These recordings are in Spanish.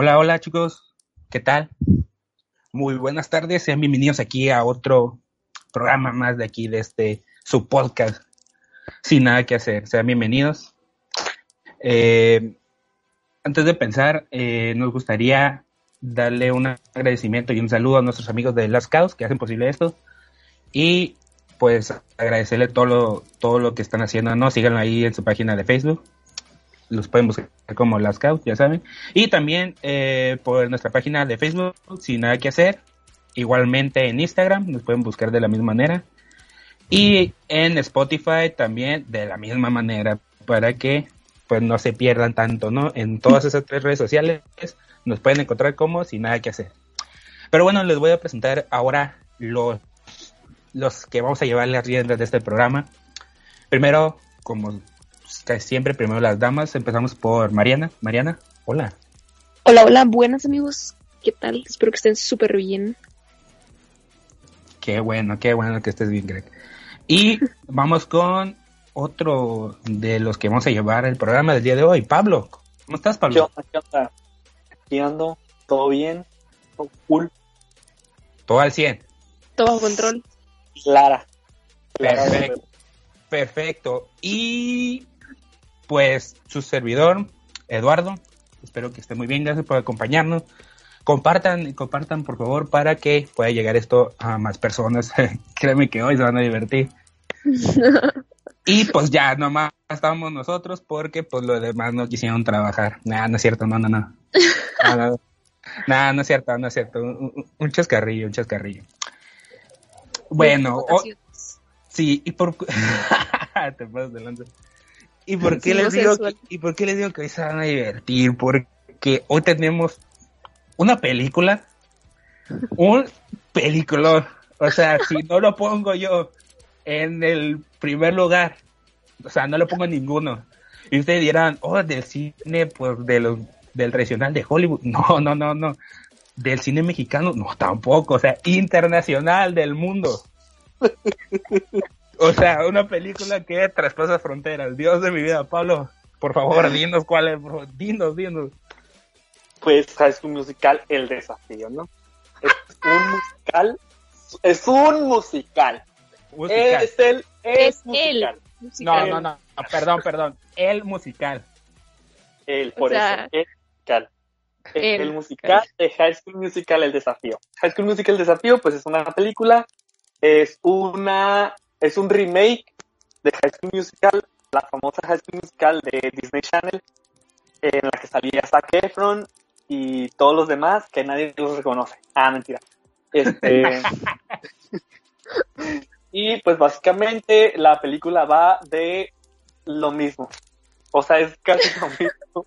Hola, hola chicos, ¿qué tal? Muy buenas tardes, sean bienvenidos aquí a otro programa más de aquí, de este, su podcast, sin nada que hacer, sean bienvenidos. Eh, antes de pensar, eh, nos gustaría darle un agradecimiento y un saludo a nuestros amigos de Las Caos que hacen posible esto y pues agradecerle todo lo, todo lo que están haciendo, ¿no? Síganlo ahí en su página de Facebook los pueden buscar como Las Scouts, ya saben. Y también eh, por nuestra página de Facebook, sin nada que hacer. Igualmente en Instagram, nos pueden buscar de la misma manera. Y en Spotify también de la misma manera, para que pues no se pierdan tanto, ¿no? En todas esas tres redes sociales nos pueden encontrar como sin nada que hacer. Pero bueno, les voy a presentar ahora los, los que vamos a llevar las riendas de este programa. Primero, como siempre, primero las damas. Empezamos por Mariana. Mariana, hola. Hola, hola, buenas amigos. ¿Qué tal? Espero que estén súper bien. Qué bueno, qué bueno que estés bien, Greg. Y vamos con otro de los que vamos a llevar el programa del día de hoy. Pablo, ¿cómo estás, Pablo? ¿Qué onda? Aquí ando, todo bien, todo cool. Todo al 100. Todo a control. Clara. Perfecto. Perfecto. Y pues su servidor, Eduardo. Espero que esté muy bien, gracias por acompañarnos. Compartan, compartan por favor para que pueda llegar esto a más personas. Créeme que hoy se van a divertir. y pues ya, nomás estamos nosotros porque pues los demás no quisieron trabajar. Nada, no es cierto, no, no, no. Nada, no, es cierto, no es cierto. Un, chascarrillo, un chascarrillo. Bueno, sí, y por... Te pasas. ¿Y por qué, les digo que, ¿Y por qué les digo que hoy se van a divertir? Porque hoy tenemos una película, un peliculón. O sea, si no lo pongo yo en el primer lugar, o sea, no lo pongo en ninguno. Y ustedes dirán, oh, del cine, pues, de los, del tradicional de Hollywood. No, no, no, no. Del cine mexicano, no, tampoco. O sea, internacional del mundo. O sea, una película que traspasa fronteras. Dios de mi vida, Pablo, por favor, dinos cuál es, dinos, dinos. Pues es un Musical, El Desafío, ¿no? Es un musical, es un musical. Es el, es, musical. No, no, no, perdón, perdón, el musical. El, por eso, el musical. El, musical de High School Musical, El Desafío. High School Musical, El Desafío, pues es una película, es una es un remake de High School Musical, la famosa High School Musical de Disney Channel, en la que salía Zac Efron y todos los demás que nadie los reconoce. Ah, mentira. Este, y pues básicamente la película va de lo mismo. O sea, es casi lo mismo.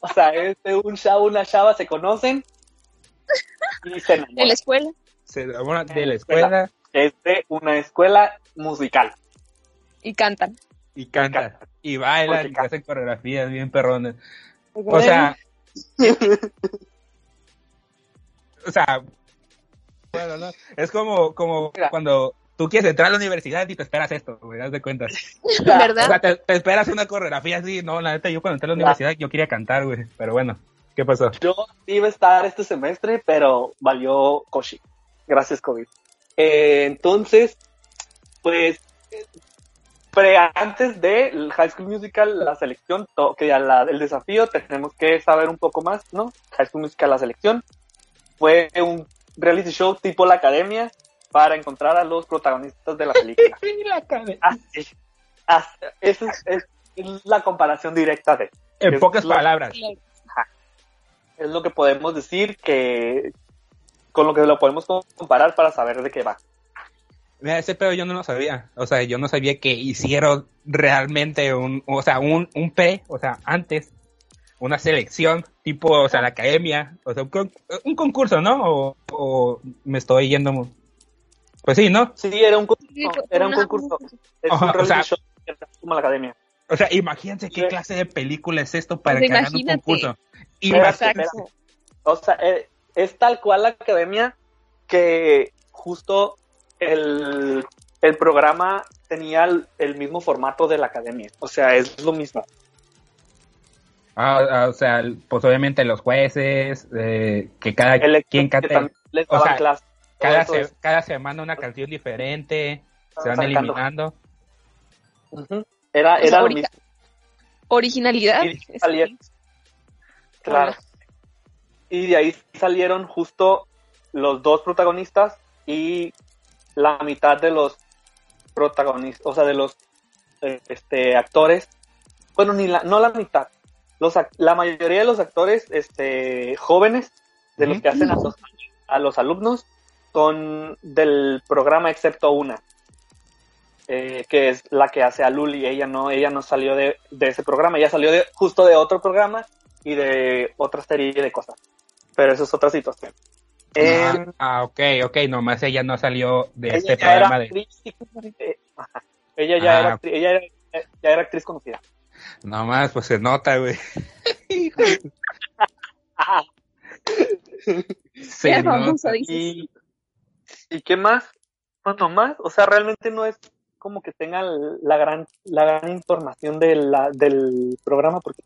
o sea, es de un chavo, una chava se conocen y se enamora. ¿En la escuela? Se enamora de la escuela. Es de una escuela musical. Y cantan. Y canta. Y bailan y hacen coreografías bien perrones. O sea. o sea. Bueno, ¿no? Es como, como cuando tú quieres entrar a la universidad y te esperas esto, güey, das de cuenta. ¿Verdad? O sea, te, esperas una coreografía así, no, la neta, yo cuando entré a la universidad yo quería cantar, güey, pero bueno, ¿qué pasó? Yo iba a estar este semestre, pero valió Koshi, gracias COVID. Eh, entonces, pues, pre, antes del High School Musical, la selección, que ya la, el desafío, tenemos que saber un poco más, ¿no? High School Musical, la selección, fue un reality show tipo la academia, para encontrar a los protagonistas de la película. Así, así, esa es, la comparación directa de. En pocas palabras. Es lo que podemos decir que con lo que lo podemos comparar para saber de qué va. Mira, ese pedo yo no lo sabía. O sea, yo no sabía que hicieron realmente un, o sea, un, un pre, o sea, antes, una selección, tipo, o sea, la academia, o sea, un, concurso, ¿no? O, o me estoy yendo pues sí, ¿no? Sí, era un concurso. Era un concurso. Es un o sea, show como la academia. O sea, imagínense qué clase de película es esto para pues que hagan un concurso. Imagínense. O sea, eh, es tal cual la academia que justo el, el programa tenía el, mismo formato de la academia. O sea, es lo mismo. Ah, ah o sea, pues obviamente los jueces, eh, que cada quien cante. O sea, clase cada, cada semana una canción diferente, se van eliminando. Era, era mismo. Originalidad. Claro. Y de ahí salieron justo los dos protagonistas y la mitad de los protagonistas, o sea, de los eh, este, actores. Bueno, ni la, no la mitad. Los, la mayoría de los actores este, jóvenes, de los que hacen a los, a los alumnos, son del programa excepto una, eh, que es la que hace a Luli. Ella no, ella no salió de, ese programa, ella salió de, justo de otro programa y de otra serie de cosas. Pero eso es otra situación. ah, ah ok, ok, nomás ella no salió de este programa de... ella ya, era, ah. ella ya era actriz conocida. Nomás, pues se nota, güey. sí, y, ¿Y qué más? Pues más, o sea, realmente no es como que tenga la gran, la gran información de la, del programa porque...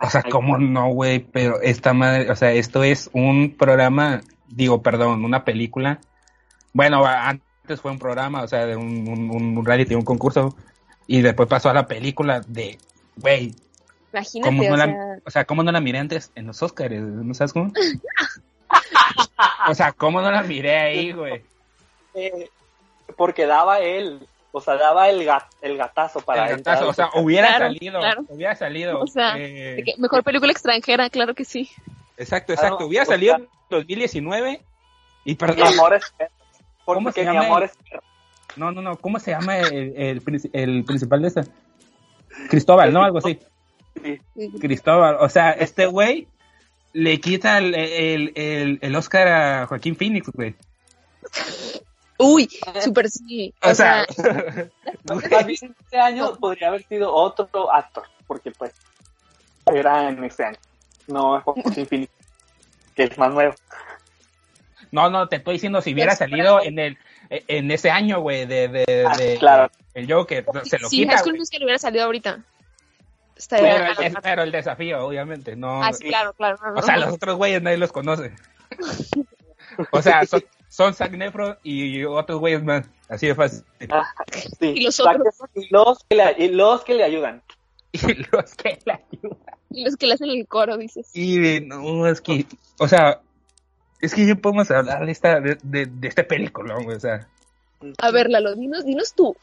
O sea, ¿cómo no, güey? Pero esta madre, o sea, esto es un programa, digo, perdón, una película. Bueno, antes fue un programa, o sea, de un, un, un reality, un concurso, y después pasó a la película de, güey, Imagínate, o, sea... o sea, ¿cómo no la miré antes en los Oscars? ¿No sabes cómo? o sea, ¿cómo no la miré ahí, güey? Eh, porque daba él, o sea, daba el, gat, el gatazo para el gatazo, o sea, hubiera salido, hubiera salido. O sea, eh, mejor película extranjera, claro que sí. Exacto, exacto, hubiera salido en 2019 y perdón. ¿Cómo se llama? No, no, no, ¿cómo se llama el, el, el principal de esta? Cristóbal, ¿no? Algo así. Sí. Cristóbal, o sea, este güey le quita el, el, el, Oscar a Joaquín Phoenix, güey. Uy, súper sí. O, sea, este año podría haber sido otro actor, porque pues era en este año, no Joaquín Phoenix, que es más nuevo. No, no, te estoy diciendo si hubiera salido en el en ese año, güey, de, de, ah, claro. el Joker, se lo sí, quita. Sí, es que le hubiera salido ahorita. Pero, el, desafío, obviamente, no. Ah, sí, claro, claro. o sea, los otros güeyes nadie los conoce. o sea, son, son Zac Nefro y otros güeyes más. Así de fácil. Ah, sí. Y los otros. Y los, que le, y los que le ayudan. Y los que le ayudan. Y los que le hacen el coro, dices. Y no, es que, o sea, es que yo podemos hablar de esta, de, de, de este película, güey, o sea. A ver, Lalo, dinos, dinos tú,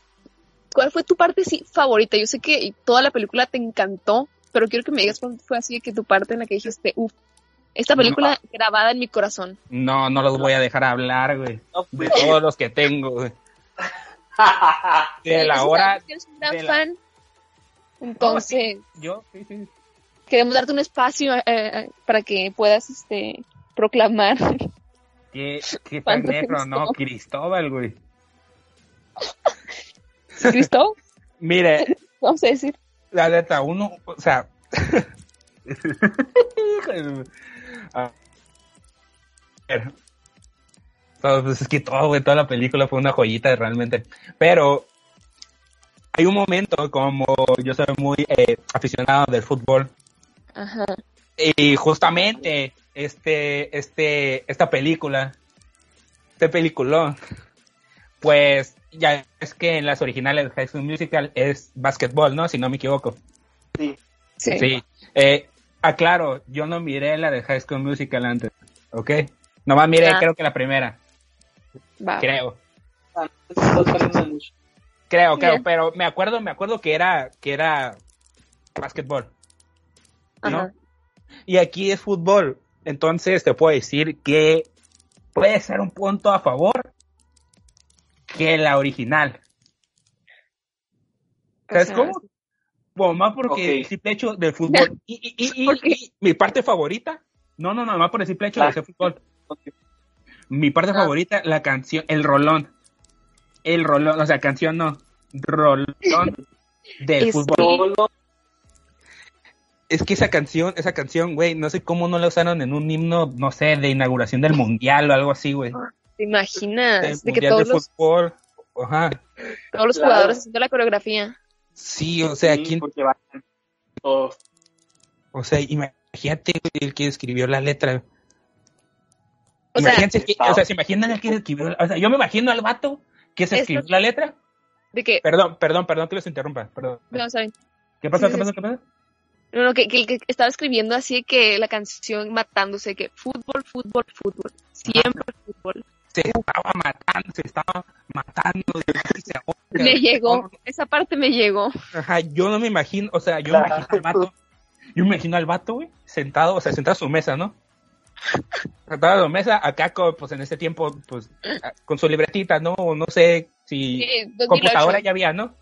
¿cuál fue tu parte sí, favorita? Yo sé que toda la película te encantó, pero quiero que me digas cuál fue así que tu parte en la que dijiste, uff, esta película grabada en mi corazón. No, no los voy a dejar hablar, güey. de todos los que tengo, güey. de la hora. Eres un gran fan. Entonces. yo, sí, sí. Queremos darte un espacio eh, eh, para que puedas este proclamar. Qué, qué tan negro, ¿no? Cristóbal, güey. ¿Cristóbal? Mire. Vamos a decir. La letra uno, o sea. A ver. Pues es que todo, güey, toda la película fue una joyita realmente. Pero hay un momento como yo soy muy eh, aficionado del fútbol. Ajá. Y justamente este, este, esta película, este peliculón, pues ya es que en las originales de High School Musical es básquetbol, ¿no? Si no me equivoco. Sí. Sí. Sí. Eh, aclaro, yo no miré la de High School Musical antes, ¿ok? Nomás miré, Ah. creo que la primera, Va. creo. Ah, mucho. Creo, creo, Bien. pero me acuerdo, me acuerdo que era, que era básquetbol. ¿no? Ajá. Y aquí es fútbol. Entonces te puedo decir que puede ser un punto a favor que la original. O ¿Sabes sea, cómo? Bueno, más porque Ok. el simple hecho del fútbol. Y, y- mi parte favorita. No, no, no, más por el simple hecho de Claro. hacer fútbol. Mi parte Ah. favorita, la canción, el rolón. El rolón, o sea, canción no. Rolón del Es fútbol. que- Es que esa canción, esa canción, güey, no sé cómo no la usaron en un himno, no sé, de inauguración del mundial o algo así, güey. ¿Te imaginas? Del De que mundial todos de los, fútbol. Ajá. todos los Claro. jugadores haciendo la coreografía. Sí, o sea, sí, ¿quién, porque van todos. o sea, imagínate el que escribió la letra. O sea, que- o sea, se imaginan el que escribió, o sea, yo me imagino al vato que se escribió la letra. de que, Perdón, perdón, perdón que los interrumpa, perdón. no, saben. ¿Qué pasó? Sí, ¿Qué sí. ¿Qué pasó? No, no, que, que, que estaba escribiendo así que la canción matándose, que fútbol, fútbol, fútbol. Siempre fútbol. Se estaba matando, se estaba matando. ahoga. Me llegó, esa parte me llegó. Ajá, yo no me imagino, o sea, yo Claro. me imagino al vato, yo me imagino al vato, güey, sentado, o sea, sentado a su mesa, ¿no? Sentado a su mesa, acá, pues en ese tiempo, pues, con su libretita, ¿no? O no sé si Sí, 2008. computadora ya había, ¿no?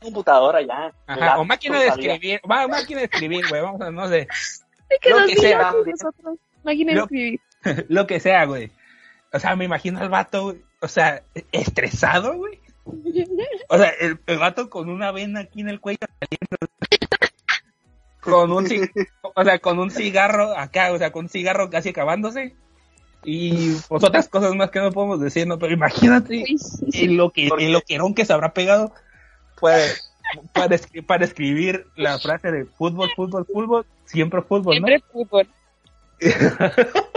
Computadora ya. Ajá, o máquina de escribir, va, máquina de escribir, güey, vamos a, no sé, Es que lo que sea. digamos nosotros. Máquina de Lo- escribir. lo que sea, güey. O sea, me imagino al vato, güey, o sea, estresado, güey. O sea, el, el vato con una vena aquí en el cuello saliendo. Con un, o sea, con un cigarro acá, o sea, con un cigarro casi acabándose. Y pues otras cosas más que no podemos decir, ¿no? Pero imagínate Uy, sí, sí. el, loque, Porque- el loquerón que se habrá pegado para, para, escri- para escribir la frase de fútbol, fútbol, fútbol, siempre fútbol, ¿no? Siempre fútbol.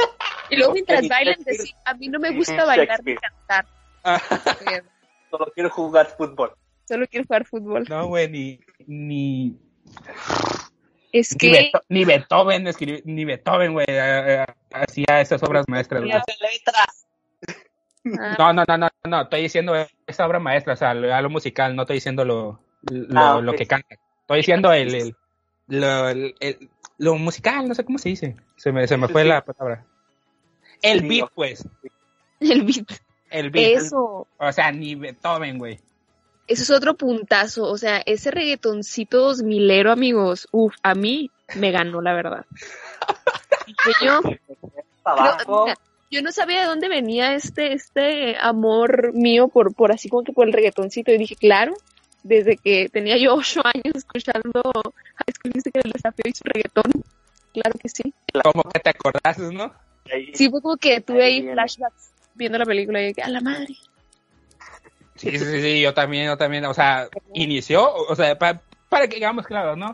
Y luego mientras bailan, decir, a mí no me gusta bailar ni cantar. Solo quiero jugar fútbol. Solo quiero jugar fútbol. No, güey, ni, ni, Es Ni, que Beto- ni Beethoven escribió, ni Beethoven, güey, eh, eh, hacía esas obras maestras, letras. ah, No, no, no, no, no, estoy diciendo esa obra maestra, o sea, lo, a lo musical, no estoy diciendo lo, lo, Ah, lo que canta. Estoy diciendo el, el, lo, el- el- lo musical, no sé cómo se dice. Se me, se me Sí, fue sí. la palabra. El Sí, beat, pues. el beat. El beat. Eso, O sea, ni Beethoven, güey. eso es otro puntazo. O sea, ese reggaetoncito dos milero, amigos. Uf, a mí me ganó, la verdad. Yo, mira, yo no sabía de dónde venía este, este amor mío por, por así como que por el reggaetoncito. Y dije, claro, desde que tenía yo ocho años escuchando High School Musical, el desafío y su reggaetón. Claro que sí. Como que te acordaste, ¿no? Ahí. Sí, fue como que tuve Ahí ahí viene. flashbacks viendo la película y dije, a la madre. Sí, sí, sí, sí, yo también, yo también, o sea, inició, o sea, pa- para que digamos claro, ¿no?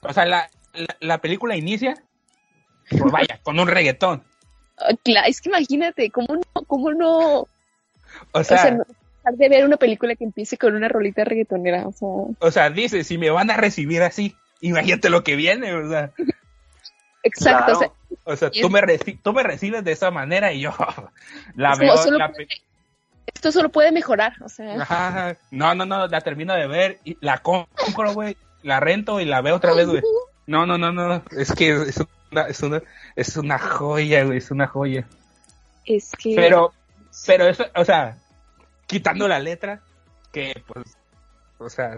O sea, la, la, la película inicia, pues vaya, con un reggaetón. Ah, cla- es que imagínate, ¿cómo no, cómo no, O o sea, sea, no dejar de ver una película que empiece con una rolita reggaetonera, o sea, o sea, dice, si me van a recibir así, imagínate lo que viene, o sea, exacto, o sea, Claro. O sea, tú me, tú me recibes de esa manera y yo la veo, solo la puede- pe- esto solo puede mejorar, o sea, Ajá, no, no, no, la termino de ver, y la compro, güey, la rento y la veo otra vez, güey. No, no, no, no, es que es una, es una, es una joya, güey, es una joya. es que Pero, pero eso, o sea, quitando la letra, que pues, o sea,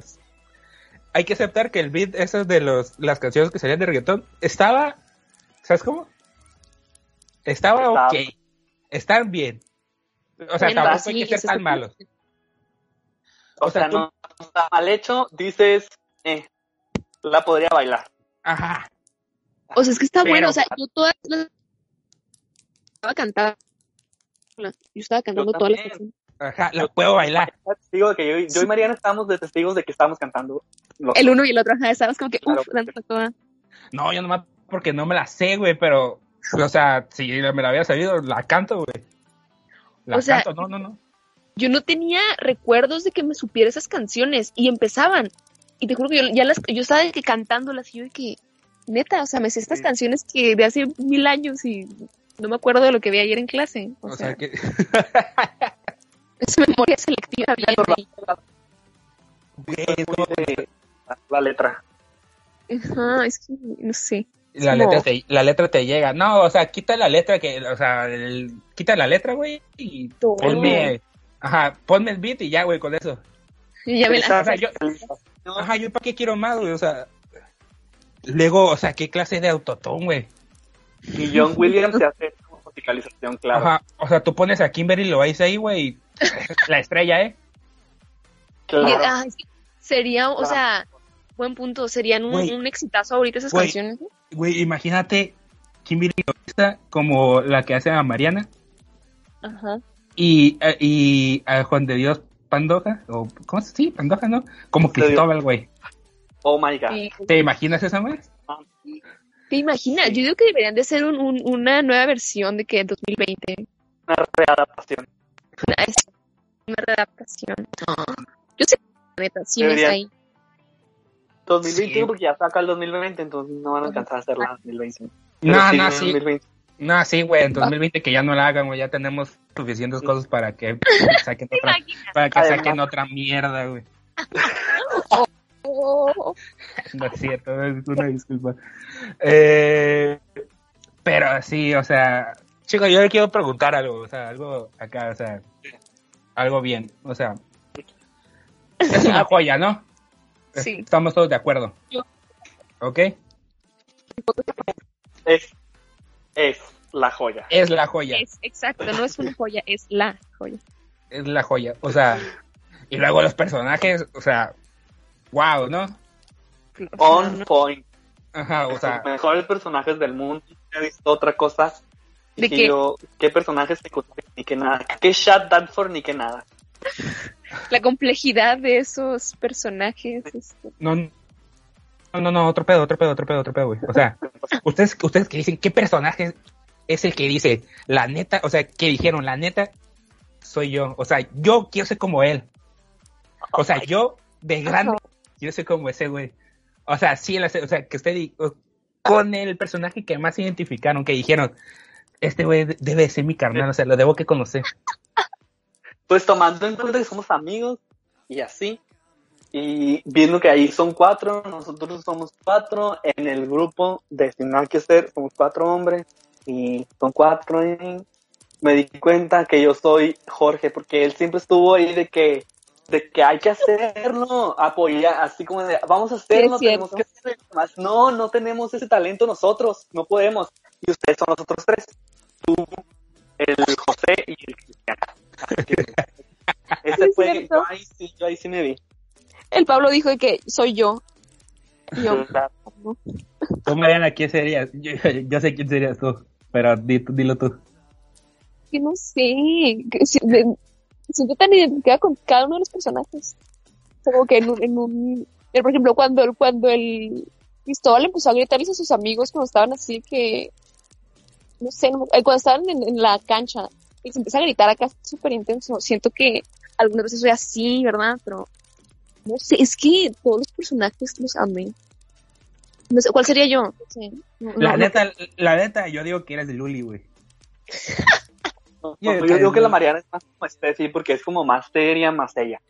hay que aceptar que el beat, esas de los, las canciones que salían de reggaetón, estaba, ¿sabes cómo? Estaba, ok. Están bien. O sea, tampoco hay que ser tan malos. O, sea, no está mal hecho, dices, eh, la podría bailar. Ajá. O sea, es que está bueno, o sea, yo todas las... estaba cantando. Yo estaba cantando todas las canciones. Ajá, la puedo bailar. Digo que yo, yo, y Mariana estábamos de testigos de que estábamos cantando. El uno y el otro, ajá, estábamos como que, uff, dando toda. No, yo nomás porque no me la sé, güey, pero, o sea, si me la había sabido, la canto, güey. La O sea, canto, no, no, no. Yo no tenía recuerdos de que me supiera esas canciones y empezaban. Y te juro que yo ya las, yo estaba de que cantándolas y yo de que, neta, o sea, me sé estas Sí. canciones que de hace mil años y no me acuerdo de lo que vi ayer en clase. O, O sea, sea, que... es memoria selectiva bien de la letra. Ajá, es que, no sé. La, letra te, la letra te llega. No, o sea, quita la letra, que, o sea, el- quita la letra, güey, y Todo. ponme, ajá, ponme el beat y ya, güey, con eso. Y ya me la- O sea, yo, ajá, yo para qué quiero más, güey, o sea, luego, o sea, qué clase de autotón, güey. Y John Williams se hace como musicalización, claro. Ajá, o sea, tú pones a Kimberly Loaiza ahí, güey, la estrella, ¿eh? Claro. Y- ah, sería, o Claro. sea, buen punto, serían un, un exitazo ahorita esas canciones. ¿no? Güey, imagínate Kimberly como la que hace a Mariana Ajá. y, eh, y a Juan de Dios Pandoja, o, ¿cómo se Sí, Pandoja, ¿no? Como. Cristóbal, güey. Oh my god. ¿Te imaginas esa, güey? ¿Te imaginas? Yo digo que deberían de ser un, un- una nueva versión de que 2020. Una readaptación. Una, readaptación. Yo sé, la neta, sí Deberían. ahí. 2021 Sí. porque ya saca el 2020, entonces no van a alcanzar a hacerla en 2020. No, sí, no, sí. 2020. No, sí, güey, en 2020 que ya no la hagan, güey, ya tenemos suficientes cosas para que saquen ¿Te otra, para que Además. saquen otra mierda, güey. No es cierto, es una disculpa. Eh, pero sí, o sea, chicos, yo le quiero preguntar algo, o sea, algo acá, o sea, algo bien, o sea, es una joya, ¿no? Sí. Estamos todos de acuerdo. Yo. ¿Ok? Es, es la joya. Es la joya, es exacto, no es una joya, es la joya. es la joya, o sea, y luego los personajes, o sea, wow, ¿no? On point. Ajá, o sea, Los mejores personajes del mundo. He visto otra cosa. Y ¿De que qué? yo, qué personajes secundarios ni que nada. ¿Qué Shad Danford ni que nada? La complejidad de esos personajes. este, no, no, no, no, otro pedo, otro pedo, otro pedo, otro pedo, güey. O sea, ustedes, ustedes que dicen, ¿qué personaje es el que dice, la neta, o sea, que dijeron, la neta, soy yo? O sea, yo quiero ser como él. O sea, yo, de grande, quiero ser como ese güey. O sea, sí, o sea, que usted, con el personaje que más identificaron, que dijeron, este güey de- debe de ser mi carnal, o sea, lo debo que conocer. Pues tomando en cuenta que somos amigos y así. Y viendo que ahí son cuatro, nosotros somos cuatro. En el grupo de Sin Nada que hacer somos cuatro hombres. Y son cuatro. Y me di cuenta que yo soy Jorge, porque él siempre estuvo ahí de que de que hay que hacerlo, apoyar, así como de, vamos a hacerlo, Sí, tenemos que hacerlo. Más, no, no tenemos ese talento nosotros, no podemos. Y ustedes son los otros tres. Tú, el José y el Cristiano. Ese Es fue, yo ahí, sí, yo ahí sí me vi. El Pablo dijo de que soy yo. Yo, ¿no? Tú, Mariana, ¿quién serías? Yo, yo sé quién serías tú, pero di- dilo tú. que no sé. que si- de- siento tan identificada con cada uno de los personajes. Como que en un, en un por ejemplo, cuando, el- cuando el Cristóbal empezó a gritarles a sus amigos cuando estaban así que, no sé, no- cuando estaban en, en la cancha y se empieza a gritar acá súper intenso. Siento que algunas veces soy así, ¿verdad? Pero, no sé, es que todos los personajes los amé. No sé, ¿cuál sería yo? No sé. No- La no- neta, la neta, yo digo que eres de Luli, güey. No, Yo yo digo que la. Mariana es más como Steffi porque es como más seria, más ella.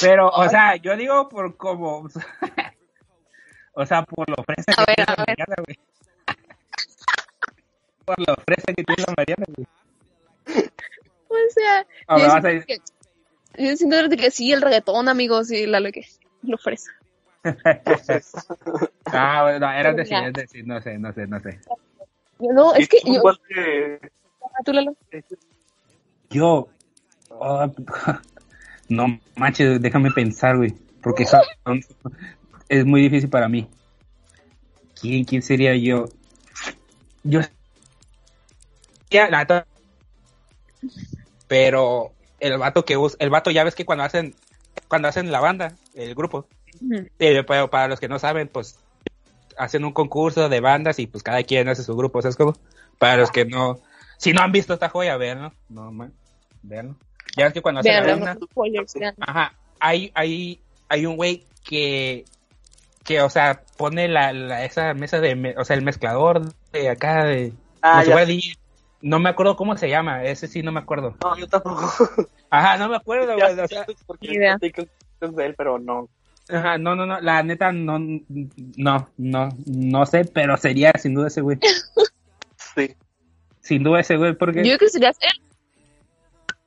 Pero, o sea, yo digo por como. o sea, por lo fresa que ver, tiene la. Mariana, güey. por lo fresa que tiene la Mariana, güey. O sea, yo siento que- yo siento de que sí, el reggaetón, amigos, y la lo que lo fresa. ah, bueno, Pero decir, ya. es decir, no sé, no sé, no sé. No, es que yo... ¿Tú, Yo... Oh, no manches, déjame pensar, güey. Porque es muy difícil para mí. ¿Quién, quién sería yo? Yo... Pero el vato que usa, el vato ya ves que cuando hacen, cuando hacen la banda, el grupo, eh, para los que no saben, pues hacen un concurso de bandas y pues cada quien hace su grupo, ¿sabes cómo? Para los que no, si no han visto esta joya, veanlo, no, man, veanlo. Ya ves que cuando hacen la banda, ajá, hay, hay, hay un güey que, que, o sea, pone la, la, esa mesa de, o sea, el mezclador de acá de, ah, no me acuerdo cómo se llama, ese sí no me acuerdo. No, yo tampoco. Ajá, no me acuerdo, güey. O sea, porque es de él, pero no. Ajá, no, no, no, la neta no, no, no, no sé, pero sería sin duda ese güey. sí. Sin duda ese güey, porque... Yo creo que sería él.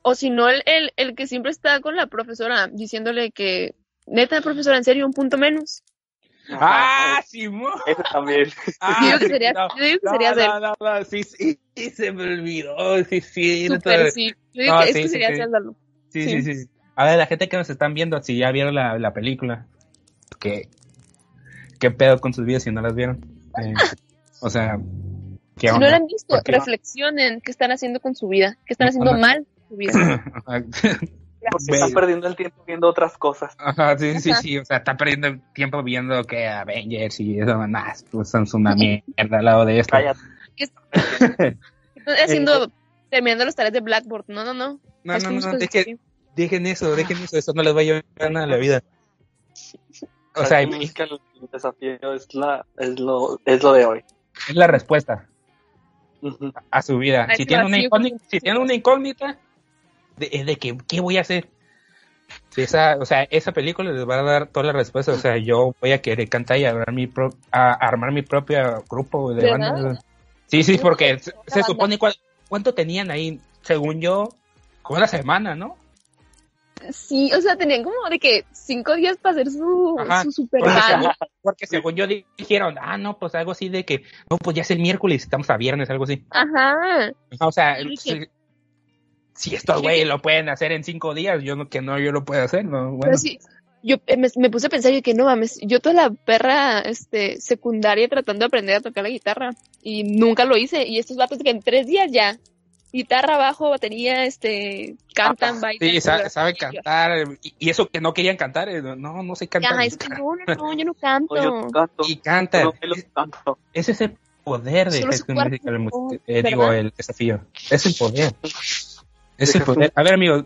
O si no, el, el, el que siempre está con la profesora diciéndole que, neta, profesora, en serio, un punto menos. Ah, Simón. Eso también. Ah, yo que sería, no, que sería no, no, no, sí, sí, se me olvidó, sí, sí. Super, sí. Yo digo que, es que sería sí, sí. Sí, sí, sí. A ver, la gente que nos están viendo, si ya vieron la, la película, ¿qué, ¿qué pedo con sus vidas si no las vieron? Eh, o sea, ¿qué Si no la han visto, reflexionen qué están haciendo con su vida, qué están haciendo mal con su vida. Porque está perdiendo el tiempo viendo otras cosas. Ajá, sí, sí, sí, o sea, está perdiendo el tiempo viendo que Avengers y eso, más, pues son una mierda al lado de esto. ¿Qué estoy haciendo, terminando los tareas de Blackboard, no, no, no. No, no, no, dejen, dejen eso, dejen eso, eso no les va a llevar nada a la vida. O sea, el desafío es, la, es, lo, es lo de hoy. Es la respuesta a su vida. Si tiene, una incógnita, si tiene una incógnita, es de que, ¿qué voy a hacer? esa, o sea, esa película les va a dar toda la respuesta. O sea, yo voy a querer cantar y armar mi, pro, a armar mi propio grupo de, bandas. Sí, sí, porque se, supone cuánto tenían ahí, según yo, como una semana, ¿no? Sí, o sea, tenían como de que cinco días para hacer su, su super porque, porque según yo dijeron, ah, no, pues algo así de que, no, pues ya es el miércoles, estamos a viernes, algo así. Ajá. O sea, si estos güey lo pueden hacer en cinco días, yo no, que no, yo lo puedo hacer, ¿no? Bueno. sí, yo eh, me, puse a pensar y que no mames, yo toda la perra este, secundaria tratando de aprender a tocar la guitarra y nunca lo hice y estos vatos que en tres días ya, guitarra, bajo, batería, este, cantan, bailan. Sí, saben cantar y, eso que no querían cantar, eh, no, no sé cantar. Ajá, es que no, no, yo no canto. yo canto. Y cantan. Es, ese poder de eh, digo, el desafío. Es el poder. A ver, amigos,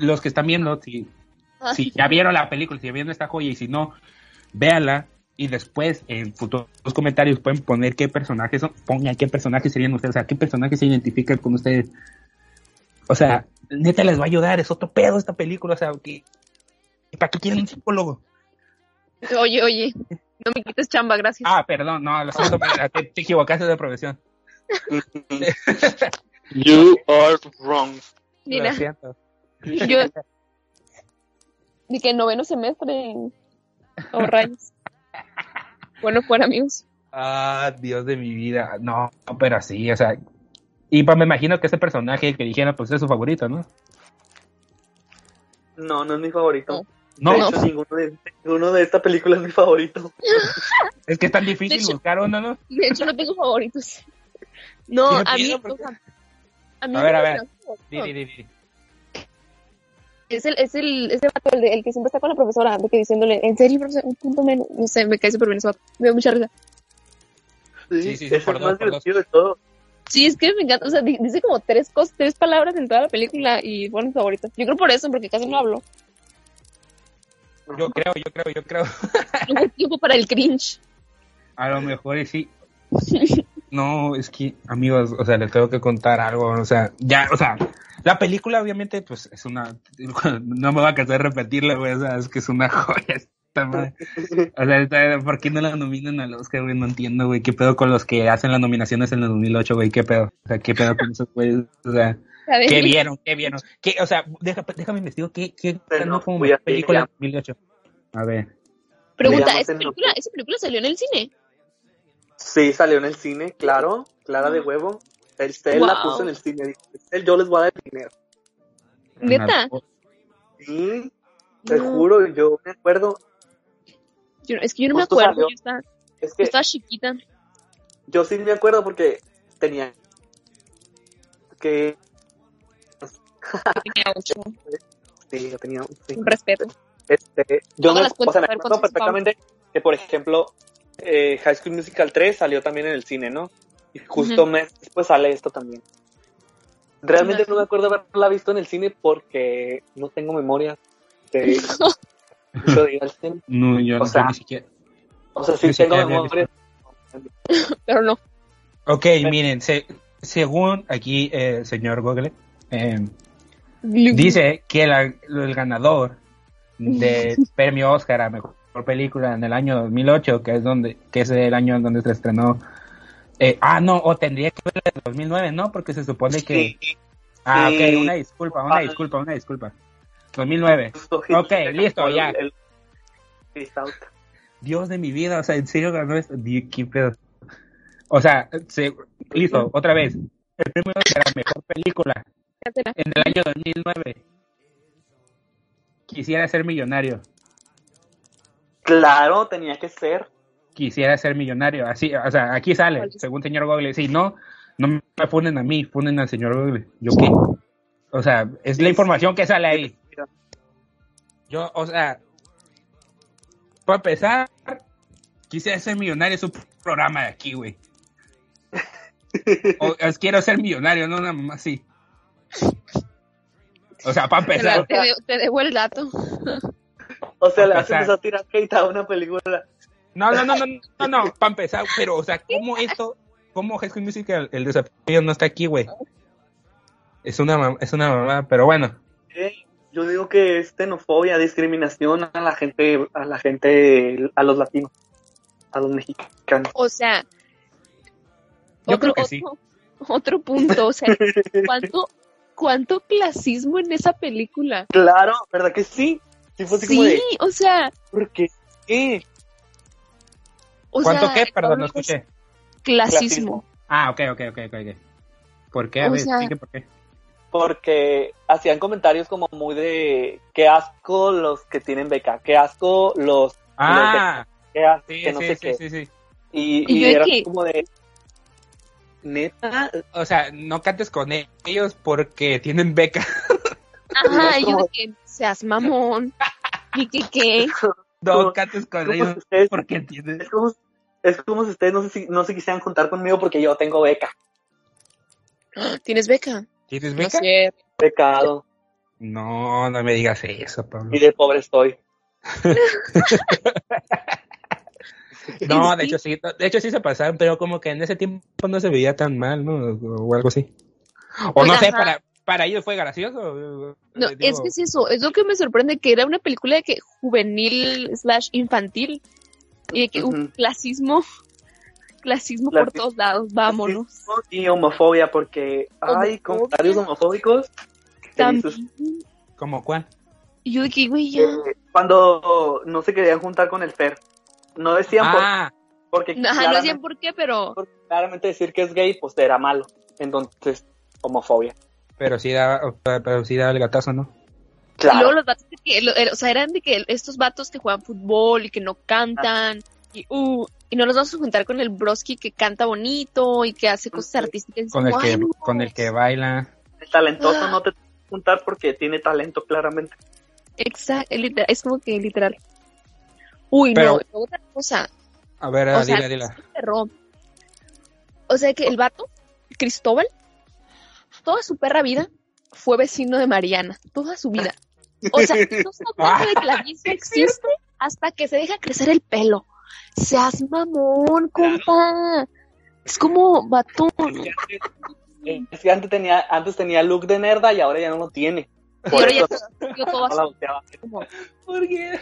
los que están viendo, si, ah. si ya vieron la película, si ya vieron esta joya y si no, véala y después en futuros comentarios pueden poner qué personajes son, pongan qué personajes serían ustedes, o sea, qué personajes se identifican con ustedes. O sea, neta les va a ayudar, es otro pedo esta película, o sea, que, ¿para qué quieren un psicólogo? Oye, oye, no me quites chamba, gracias. Ah, perdón, no, lo siento, te, te equivocaste de profesión. you are wrong. Mira, yo de que noveno semestre o rayos. bueno, fuera amigos. Ah, Dios de mi vida. No, pero sí, o sea. Y pues me imagino que ese personaje que dijera, pues es su favorito, ¿no? No, no es mi favorito. No, de hecho, Ninguno, de, esta película es mi favorito. es que es tan difícil buscar uno, ¿no? De hecho, no tengo favoritos. No, a mí, a, ver, a ver. Es el, es el, es el, el, que siempre está con la profesora, de que diciéndole, en serio, profesor, un punto menos. No sé, me cae súper bien eso. Me da mucha risa. Sí, sí, sí, es el más divertido de todo. Sí, es que me encanta, o sea, dice como tres cosas, tres palabras en toda la película y fueron mis favoritas. Yo creo por eso, porque casi no hablo. Yo creo, yo creo, yo creo. Tengo tiempo para el cringe. A lo mejor sí. No, es que, amigos, o sea, les tengo que contar algo, o sea, ya, o sea, la película obviamente, pues, es una, no me va a cansar de repetirla, güey, o sea, es que es una joya esta madre. O sea, ¿por qué no la nominan al Oscar, güey? No entiendo, güey, qué pedo con los que hacen las nominaciones en el 2008, güey, qué pedo, o sea, qué pedo con esos güeyes, o sea, ¿qué vieron, qué vieron? ¿Qué, o sea, déjame investigar, ¿qué, qué ganó como película en 2008? A ver. Pregunta, ¿esa película, ¿esa película salió en el cine? Sí, salió en el cine, claro, clara de huevo. Él, la puso en el cine. Él, yo les voy a dar dinero. ¿Neta? Sí, te juro, yo me acuerdo. es que yo no me acuerdo, yo estaba, estaba chiquita. Yo sí me acuerdo porque tenía que... tenía ocho. Sí, yo tenía sí. Un respeto. Este, yo no, o sea, me acuerdo perfectamente que, por ejemplo, eh, High School Musical 3 salió también en el cine, ¿no? Y justo mes después sale esto también. Realmente no me acuerdo haberla visto en el cine porque no tengo memoria de No, yo no sé ni siquiera. O sea, sí tengo memoria. Pero no. Ok, miren, según aquí el eh, señor Google, eh, dice que el ganador de premio Oscar a mejor película en el año 2008, que es donde que es el año en donde se estrenó. Eh, ah, no, o tendría que ver el 2009, ¿no? Porque se supone que. Ah, ok, una disculpa, una disculpa, una disculpa. 2009. Ok, listo, ya. Dios de mi vida, o sea, en serio ganó esto. ¿Qué pedo? O sea, se, listo, otra vez. El premio era mejor película en el año 2009. Quisiera ser millonario. Claro, tenía que ser. Quisiera ser millonario. Así, o sea, aquí sale, según señor Google. Si no, no me ponen a mí, ponen al señor Google. ¿Yo qué? O sea, es la información que sale ahí. Yo, o sea, para empezar, quisiera ser millonario. Es un programa de aquí, güey. O, quiero ser millonario, no una mamá así. O sea, para empezar. Te, te, debo el dato. O sea, le haces a tirar hate a una película. No, no, no, no, no, no, para empezar, pero, o sea, ¿cómo esto, cómo High School Musical, el desafío no está aquí, güey? Es una, es una mamá, pero bueno. Yo digo que es xenofobia, discriminación a la gente, a la gente, a los latinos, a los mexicanos. O sea, otro, otro punto, o sea, ¿cuánto, cuánto clasismo en esa película. Claro, ¿verdad que sí? Sí, o sea. ¿Por qué? ¿Cuánto qué? Perdón, no escuché. Clasismo. Ah, ok, ok, ok, ok. ¿Por qué? A ver, ¿por qué? Porque hacían comentarios como muy de qué asco los que tienen beca, qué asco los, ah, qué asco, sí, no sé qué. Sí, sí, y, y, era como de neta, o sea, no cantes con ellos porque tienen beca. Ajá, yo de que seas mamón. ¿Y qué qué? No cantes con ellos porque tienen. Es como, es como si ustedes no se, no se quisieran juntar conmigo porque yo tengo beca. ¿Tienes beca? ¿Tienes beca? No Pecado. No, no me digas eso, Pablo. Y de pobre estoy. No, de hecho sí, de hecho sí se pasaron, pero como que en ese tiempo no se veía tan mal, ¿no? O algo así. O pues no sé, para, para ellos fue gracioso. No, es que es eso, es lo que me sorprende, que era una película de que juvenil slash infantil y de que un clasismo, clasismo por todos lados, vámonos. Y homofobia, porque hay comentarios homofóbicos. ¿Cómo cuál? Y yo de que, güey, ya. Eh, cuando no se querían juntar con el Fer. No decían ah. por porque no decían por qué, pero claramente decir que es gay pues era malo. Entonces, homofobia. Pero sí daba, pero sí daba el gatazo, ¿no? Claro. Y luego los vatos que, o sea, eran de que estos vatos que juegan fútbol y que no cantan, y, uh, y no los vamos a juntar con el broski que canta bonito y que hace cosas artísticas. Con el, que, con el que baila. El talentoso ah. no te juntar porque tiene talento claramente. Exacto, es como que literal. Uy, no, otra cosa. A ver, o dile, dile. O sea que el vato, Cristóbal, toda su perra vida fue vecino de Mariana, toda su vida. O sea, no se cuenta de que la vida existe hasta que se deja crecer el pelo. Seas mamón, compa. Es como. Es que antes tenía, antes tenía look de nerda y ahora ya no lo tiene. Por ahora ya todo así. ¿Por qué?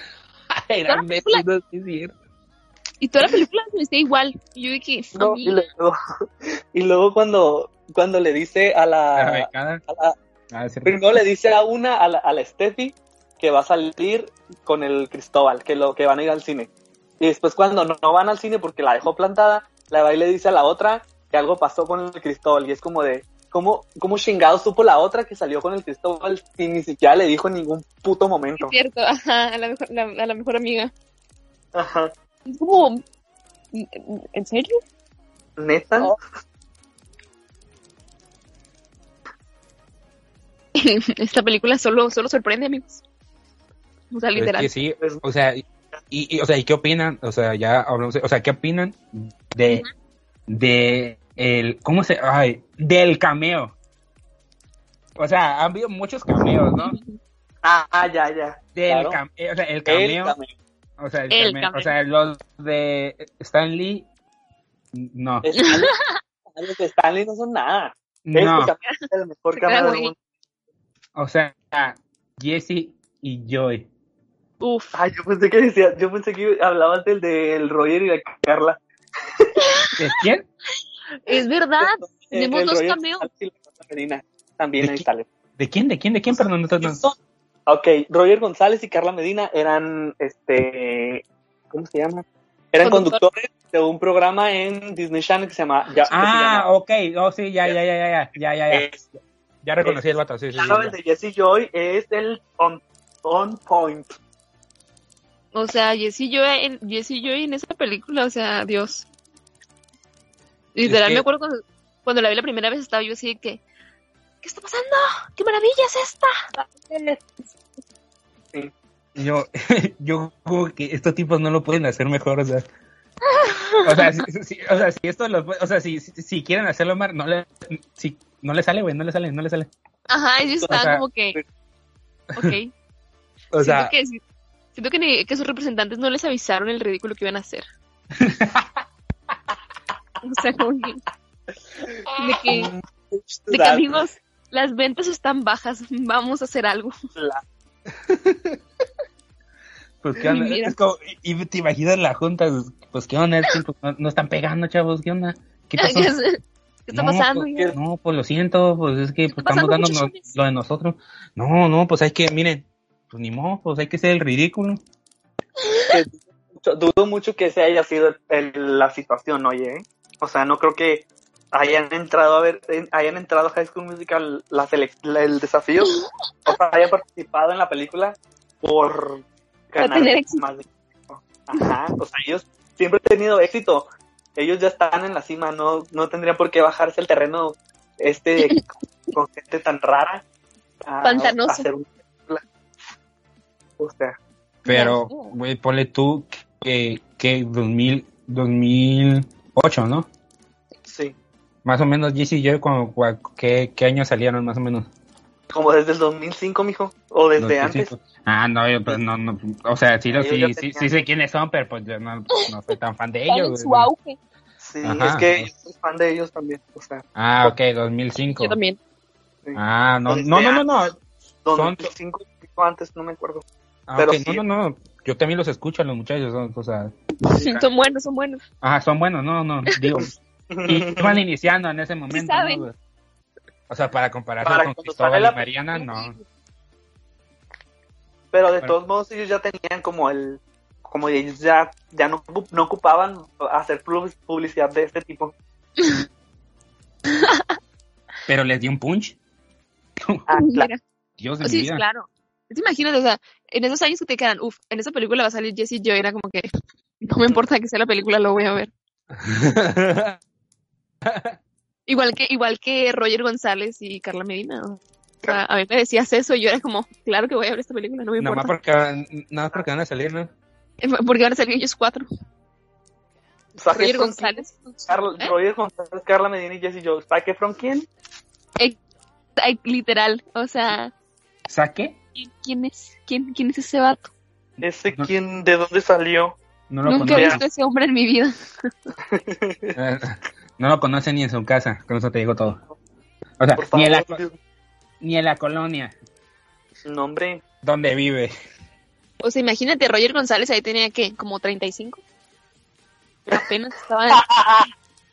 y toda la película me está igual. Y yo dije, no, y, luego, y luego cuando, cuando le dice a la. Ah, primero le dice a una, a la, a la Steffi, que va a salir con el Cristóbal, que, lo, que van a ir al cine. Y después cuando no, van al cine porque la dejó plantada, la va y le dice a la otra que algo pasó con el Cristóbal y es como de, ¿cómo, cómo chingado supo la otra que salió con el Cristóbal y ni siquiera le dijo en ningún puto momento? Es cierto, ajá, a la mejor, a la mejor amiga. Ajá. Es como, ¿en serio? ¿Neta? Oh. Esta película solo, solo sorprende, amigos. O sea, literal. sí, o sea, y, o sea, ¿y qué opinan? O sea, ya hablamos, o sea, ¿qué opinan de, de el, ¿cómo se, ay, del cameo? O sea, han habido muchos cameos, ¿no? Ah, ya, ya. Del cameo, o sea, el cameo, O sea, el, cameo, o sea, los de Stanley, no. los de Stanley no son nada. No. Es el mejor cameo del mundo. O sea, Jesse y Joy. Uf. Ay, yo pensé que decía, yo pensé que hablabas del del Roger y de Carla. ¿De quién? Es verdad, tenemos dos cameos. También ¿De, ahí ¿De quién? ¿De quién? ¿De quién? Perdón, no, no. Ok, Roger González y Carla Medina eran, este, ¿cómo se llama? Eran conductores de un programa en Disney Channel que se llama... ah, ok, oh sí, ya, ya, ya, ya, ya, ya, ya. ya reconocí el vato, sí, sí. Claro, el de Jesse Joy es el on, on point. O sea, Jessie Joy en, Joy en esa película, o sea, Dios. Literal, me acuerdo cuando, la vi la primera vez estaba yo así de que, ¿qué está pasando? ¡Qué maravilla es esta! Yo, yo como que estos tipos no lo pueden hacer mejor, o sea. O sea, si, o sea, si esto lo, o sea, si, si, quieren hacerlo mal, no le, si, no le sale, güey, no le sale, no le sale. Ajá, y está como que, ok. O sea, que Siento que, que sus representantes no les avisaron el ridículo que iban a hacer. o sea, como que, de que, de que amigos, las ventas están bajas, vamos a hacer algo. Pues qué onda, es como, y te imaginas la junta, pues qué onda, pues, no, están pegando, chavos, qué onda, qué pasó. ¿Qué está pasando? Pues, no, pues lo siento, pues es que pues, estamos dando lo de nosotros. No, no, pues hay que, miren, pues ni modo, pues hay que ser el ridículo. Dudo mucho que ese haya sido la situación, oye. O sea, no creo que hayan entrado a ver, hayan entrado a High School Musical la el desafío, o sea, hayan participado en la película por ganar más de Ajá, o sea, ellos siempre han tenido éxito. Ellos ya están en la cima, no, no tendrían por qué bajarse el terreno este con gente tan rara. A, Pantanoso. Pero, güey, ponle tú que, que 2000, 2008, ¿no? Sí. Más o menos, Jesse y yo, ¿qué, ¿qué años salieron más o menos? Como desde el 2005, mijo, o desde antes. Ah, no, yo, pues, no, no, o sea, sí, sí, sí, sí, sé quiénes son, pero pues yo no, no soy tan fan de ellos. su auge. Sí, es que yo soy fan de ellos también, o sea. Ah, ok, 2005. Yo también. Ah, no, no, no, no, no. 2005, antes, no me acuerdo. Ah, pero no, no, no. Yo también los escucho a los muchachos, o sea. son buenos, son buenos. Ajá, son buenos, no, no, digo. y iban iniciando en ese momento. ¿no? O sea, para compararse con Cristóbal y Mariana, no. Pero de todos modos ellos ya tenían como el, como ellos ya, ya no, no ocupaban hacer publicidad de este tipo. Pero les dio un punch. Ah, claro. Dios de sí, claro. Imagínate, o sea, en esos años que te quedan, uff, en esa película va a salir Jessie yo era como que no me importa que sea la película, lo voy a ver. Igual que igual que Roger González y Carla Medina. O sea, a mí me decías eso y yo era como, claro que voy a ver esta película, no me importa. Nada más porque, nada porque van a salir, ¿no? Eh, porque van a salir ellos cuatro. Roger González. ¿Eh? Roger González, Carla Medina y Jessie Jones. ¿Saque from quién? Eh, literal, o sea. ¿Saque? ¿Quién es? ¿Quién, quién es ese vato? ¿Ese quién? ¿De dónde salió? No lo Nunca he visto a ese hombre en mi vida. No lo conoce ni en su casa, con eso te digo todo. O sea, ni en, la, ni en la colonia. Nombre. ¿Dónde vive? O sea, imagínate, Roger González ahí tenía que, como 35. Apenas estaba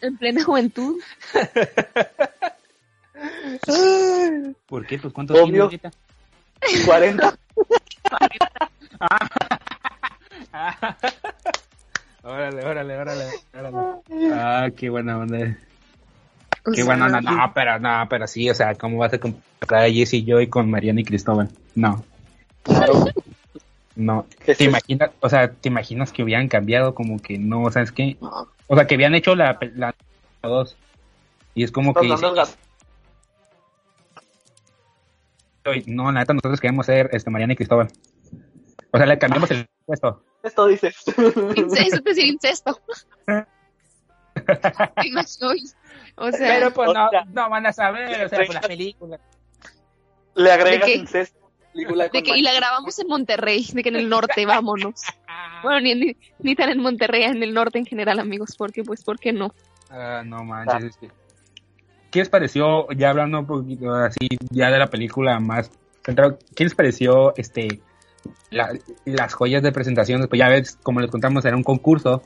en, plena juventud. ¿Por qué? Pues ¿cuántos tiene ahorita? 40. órale, órale, órale, órale. Ah, qué buena onda. qué buena onda. No, pero no, pero sí, o sea, ¿cómo vas a comparar a Jesse y yo y con Mariana y Cristóbal? No. Claro. No. ¿Te imaginas, o sea, te imaginas que hubieran cambiado como que no, ¿sabes qué? O sea, que habían hecho la, la, dos. Y es como que... No, la neta, nosotros queremos ser este, Mariana y Cristóbal. O sea, le cambiamos el puesto. Esto dices. Incesto, es decir, incesto. o sea, Pero pues no, no van a saber, o sea, por la película. Le agregas incesto. De que, y la grabamos en Monterrey, de que en el norte, vámonos. Bueno, ni, ni, tan en Monterrey, en el norte en general, amigos, porque pues, ¿por qué no? Ah, no manches, ah. ¿Qué les pareció, ya hablando un poquito así, ya de la película más ¿qué les pareció este las joyas de presentación? Pues ya ves, como les contamos, era un concurso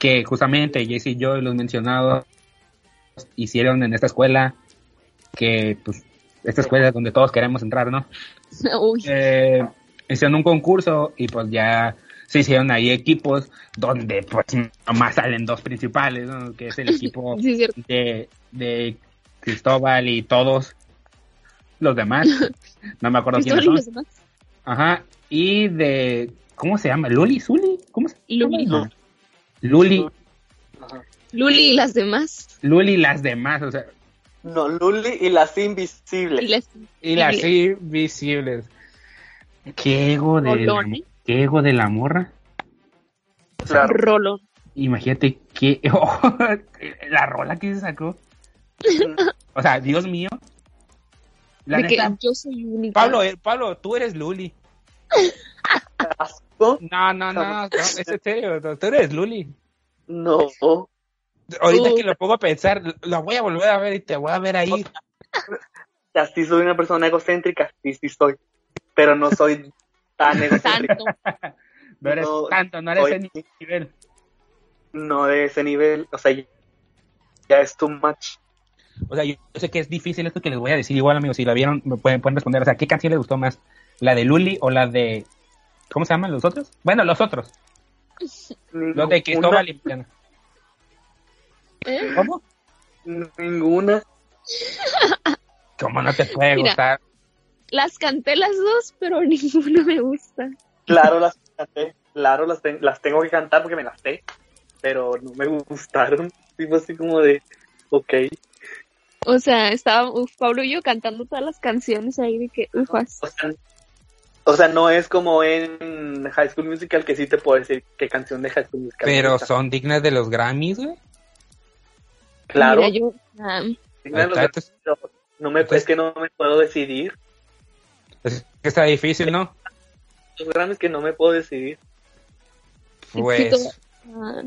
que justamente Jesse y yo, los mencionados, hicieron en esta escuela, que pues esta escuela es donde todos queremos entrar, ¿no? Uy. Eh, hicieron un concurso y pues ya se hicieron ahí equipos donde pues nomás salen dos principales, ¿no? Que es el equipo de, de Cristóbal y todos los demás. No me acuerdo quiénes son. Los demás? Ajá. Y de, ¿cómo se llama? ¿Luli? ¿Zuli? ¿Cómo se llama? Luli. Luli y las demás. Luli y las demás, o sea. No, Luli y las invisibles. Y las, invisibles. Qué ego de, la, qué ego de la morra. Rolo. Imagínate que la rola que se sacó. o sea, Dios mío. La de neta, que yo soy única. Pablo, eh, Pablo, tú eres Luli. No, no, no, no, es en serio, tú eres Luli. No. Ahorita que lo pongo a pensar, lo voy a volver a ver y te voy a ver ahí. Sí soy una persona egocéntrica, sí, sí soy, pero no soy tan egocéntrica. no eres tanto, no eres de ese nivel. No de ese nivel, o sea, ya es too much. O sea, yo sé que es difícil esto que les voy a decir. Igual, amigos, si la vieron, me pueden, pueden responder. O sea, ¿qué canción les gustó más? ¿La de Luli o la de. ¿Cómo se llaman los otros? Bueno, los otros. Los de Cristóbal y ¿Eh? ¿Cómo? Ninguna. ¿Cómo no te puede gustar? Las canté las dos, pero ninguna me gusta. Claro, las canté. Claro, las, las tengo que cantar porque me las sé. Pero no me gustaron. Fue así como de. Ok. O sea, estaba Pablo y yo cantando todas las canciones ahí de que, ufas. O sea, no es como en High School Musical que sí te puedo decir qué canción de High School Musical. Pero son dignas de los Grammys, güey. Claro. yo, ah, no me, es que no me puedo decidir. Es que está difícil, ¿no? Los Grammys que no me puedo decidir. Pues. Ah,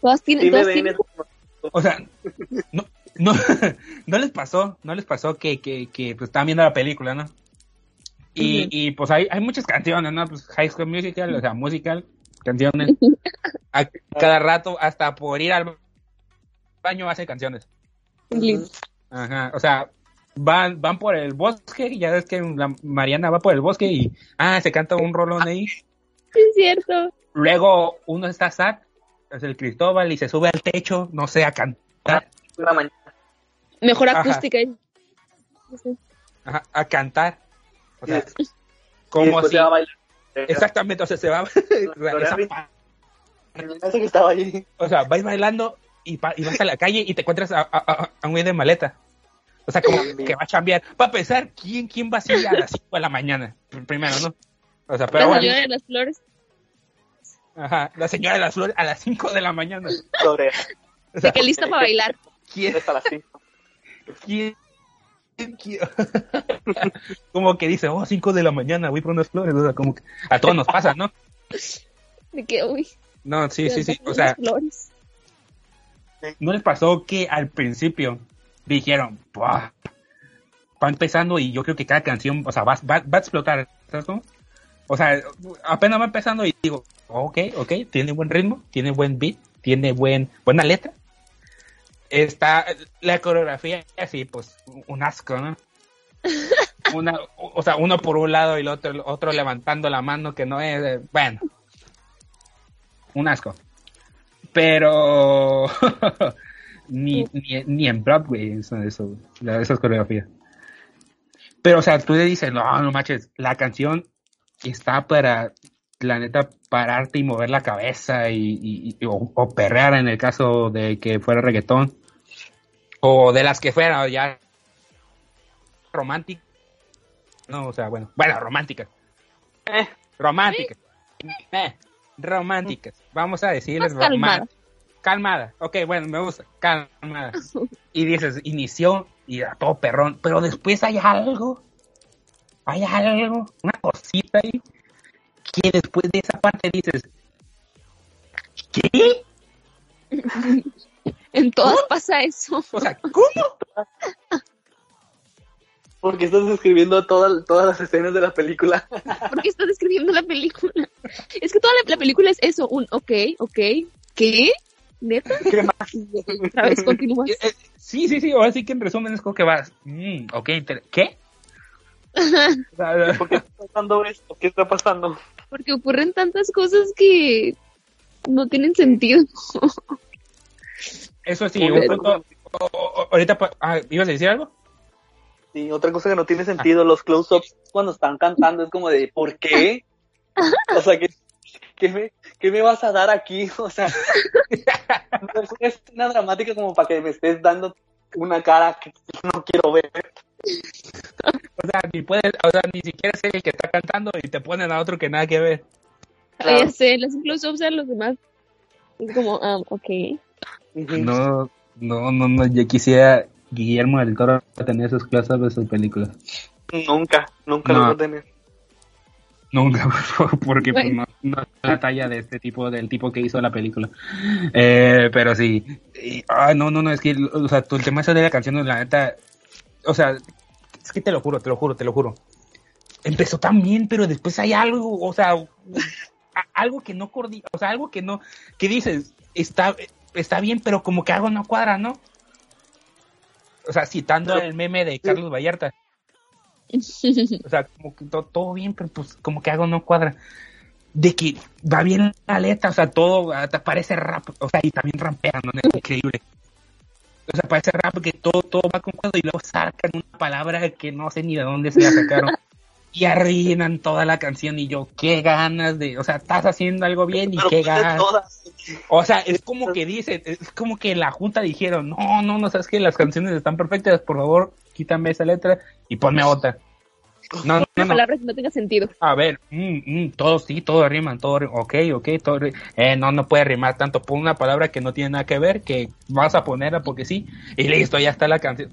todas tienen, O sea, no, no, no les pasó, no les pasó que, que, que pues, estaban viendo la película, ¿no? Y, y pues hay, hay muchas canciones, ¿no? Pues High School Musical, o sea, musical, canciones. A cada rato, hasta por ir al baño hace canciones. Ajá, o sea, van, van por el bosque, ya ves que la Mariana va por el bosque y, ah, se canta un rolón ahí. Es cierto. Luego uno está sad, es el Cristóbal, y se sube al techo, no sé, a cantar. Mejor acústica. Ajá, a cantar. O sea, como así. Exactamente, o sea, se va. estaba allí. O sea, vais bailando y, y, vas a la calle y te encuentras a, a, a un güey de maleta. O sea, como que va a cambiar. Para pensar, ¿quién, quién va a salir a las 5 de la mañana? Primero, ¿no? O sea, pero. La señora de las flores. Ajá, la señora de las flores a las 5 de la mañana. Sobre. O sea, que lista para bailar. ¿Quién? a las 5. ¿Quién? como que dice, oh, 5 de la mañana, voy por unas flores. O sea, como que a todos nos pasa, ¿no? De que, uy. No, sí, sí, sí. O sea, ¿no les pasó que al principio dijeron, va empezando y yo creo que cada canción, o sea, va, va, va a explotar, ¿sabes cómo? O sea, apenas va empezando y digo, ok, ok, tiene buen ritmo, tiene buen beat, tiene buen, buena letra, está la coreografía así, pues un asco, ¿no? Una, o sea, uno por un lado y el otro, el otro levantando la mano que no es, bueno, un asco. Pero ni, ni, ni, en Broadway eso, eso, esas coreografías. Pero, o sea, tú le dices, no, no manches, la canción está para, la neta, pararte y mover la cabeza y, o, perrear en el caso de que fuera reggaetón. O de las que fueran ya románticas. No, o sea, bueno, bueno, románticas. Eh, románticas. Eh, románticas. Vamos a decirles románticas. Calmada. Ok, bueno, me gusta. Calmada. Y dices, inició y a todo perrón. Pero después hay algo. Hay algo. Una cosita ahí. Que después de esa parte dices, ¿qué? en todas pasa eso. O sea, ¿cómo? Porque estás describiendo todas las escenas de la película. Porque estás describiendo la película. Es que toda la, película es eso, un ok, ok, ¿qué? ¿Neta? ¿Qué más? Otra vez continúas. Eh, eh, sí, sí, sí, ahora sí que en resumen es como que vas, mm, ok, ¿qué? ¿Por qué está pasando esto? ¿Qué está pasando? Porque ocurren tantas cosas que no tienen sentido. Eso sí, ahorita, ah, ¿ibas a decir algo? Sí, otra cosa que no tiene sentido, los close-ups cuando están cantando es como de, ¿por qué? O sea, que ¿qué me, qué me vas a dar aquí? O sea, es una dramática como para que me estés dando una cara que no quiero ver. O sea, ni puedes, o sea, ni siquiera es el que está cantando y te ponen a otro que nada que ver. Claro. sé, los incluso observan los demás. Es como, ah, ok. No, no, no, no, yo quisiera Guillermo del Toro tener sus clases de sus películas. Nunca, nunca lo va a tener. Nunca, porque pues, no, no, es la talla de este tipo, del tipo que hizo la película. Eh, pero sí. ah, no, no, no, es que, o sea, el tema ese de la canción, la neta, o sea, es que te lo juro, te lo juro, te lo juro. Empezó tan bien, pero después hay algo, o sea, algo que no coordina, o sea, algo que no, que dices, está, está bien, pero como que algo no cuadra, ¿no? O sea, citando el meme de Carlos Vallarta. O sea, como que todo, bien, pero pues como que algo no cuadra. De que va bien la letra, o sea, todo parece rap, o sea, y también rampeando, ¿no? es increíble. O sea, parece rap que todo, todo va con cuadro y luego sacan una palabra que no sé ni de dónde se la sacaron. Y arruinan toda la canción y yo, qué ganas de, o sea, estás haciendo algo bien y qué ganas. O sea, es como que dice, es como que la junta dijeron, no, no, no, sabes que las canciones están perfectas, por favor, quítame esa letra y ponme otra. No, no, no. palabras que no tenga sentido. A ver, mm, mm, todo sí, todo rima, todo ok, ok, todo eh, no, no puede rimar tanto. Pon una palabra que no tiene nada que ver, que vas a ponerla porque sí, y listo, ya está la canción.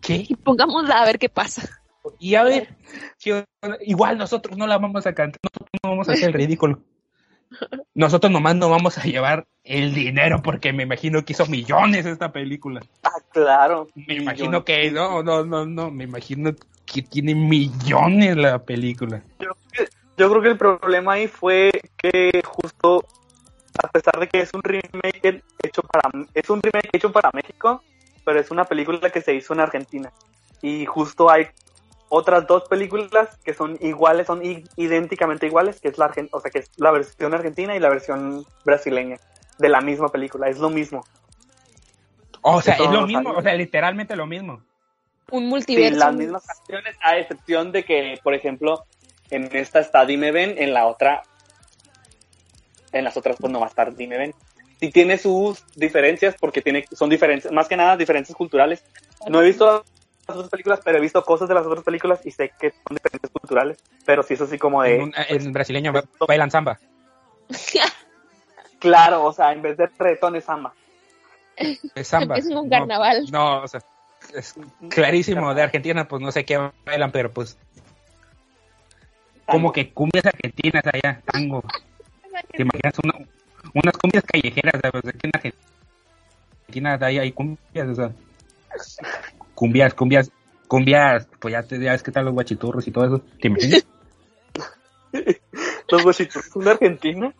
¿Qué? Y pongámosla a ver qué pasa. Y a ver, igual nosotros no la vamos a cantar, nosotros no vamos a hacer el ridículo. Nosotros nomás no vamos a llevar el dinero porque me imagino que hizo millones esta película. Ah, claro. Me imagino que no, no, no, no, me imagino que tiene millones la película. Yo, yo creo que el problema ahí fue que justo a pesar de que es un remake hecho para es un remake hecho para México, pero es una película que se hizo en Argentina y justo hay otras dos películas que son iguales, son idénticamente iguales, que es la o sea, que es la versión argentina y la versión brasileña de la misma película, es lo mismo. O sea, es lo mismo, o sea, literalmente lo mismo. Un multiverso. las mismas canciones, a excepción de que, por ejemplo, en esta está Dime Ven, en la otra, en las otras pues no va a estar Dime Ven. Y tiene sus diferencias porque tiene, son diferentes, más que nada diferencias culturales. No he visto las otras películas, pero he visto cosas de las otras películas y sé que son diferentes culturales, pero sí es así como de... En, en brasileño bailan samba. claro, o sea, en vez de reggaetón es samba. Es samba. Es un carnaval. No, o sea, es clarísimo. De Argentina, pues no sé qué bailan, pero pues... Como que cumbias argentinas allá, tango. ¿Te imaginas unas cumbias callejeras? ¿sabes? Aquí en Argentina hay, hay cumbias, o sea cumbias, cumbias, cumbias, pues ya, te, ya ves que tal los guachiturros y todo eso. ¿Te imaginas? ¿Los guachiturros son de Argentina?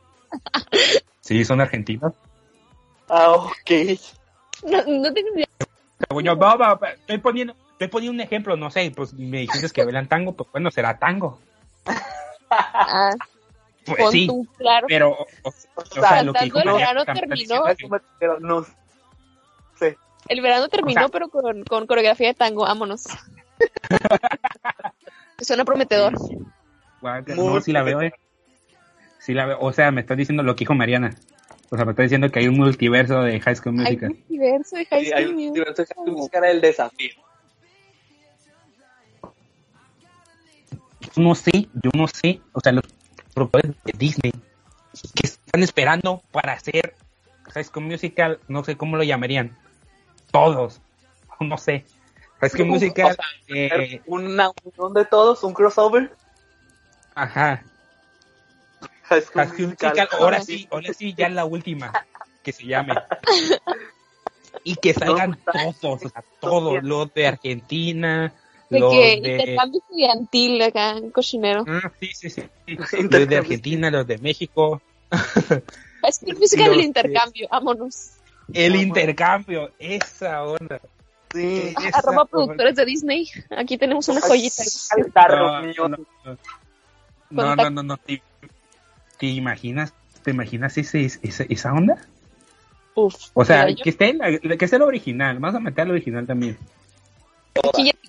Sí, son argentinos. Ah, ok. No, no tengo idea. estoy poniendo, estoy poniendo un ejemplo, no sé, pues me dijiste que bailan tango, pues bueno, será tango. Ah. Pues sí, claro. pero o, sea, lo que el verano terminó. Pero no sé. El verano terminó, pero con, con coreografía de tango, vámonos. Suena prometedor. no, si la veo, eh. Si la veo, o sea, me estás diciendo lo que dijo Mariana. O sea, me está diciendo que hay un multiverso de High School Musical. Hay un multiverso de High School sí, hay un multiverso de High School Musical, el desafío. Yo no sé, yo no sé, o sea, los productores de Disney que están esperando para hacer High School Musical, no sé cómo lo llamarían, todos, no sé. High School Musical, eh, una unión de todos, un crossover. Ajá. High School, Musical, ahora sí, ahora sí, ya la última que se llame. y que salgan todos, o sea, todos, los de Argentina, de que de... intercambio estudiantil acá en Cochinero. Ah, sí, sí, sí. Los de Argentina, los de México. Es que música del intercambio, vámonos. El intercambio, esa onda. Sí, esa Arroba productores de Disney, aquí tenemos una joyita. No, no, no, no, ¿Te, imaginas, te imaginas ese, esa, esa onda? Uf, o sea, que esté, que esté el original, vamos a meter el original también.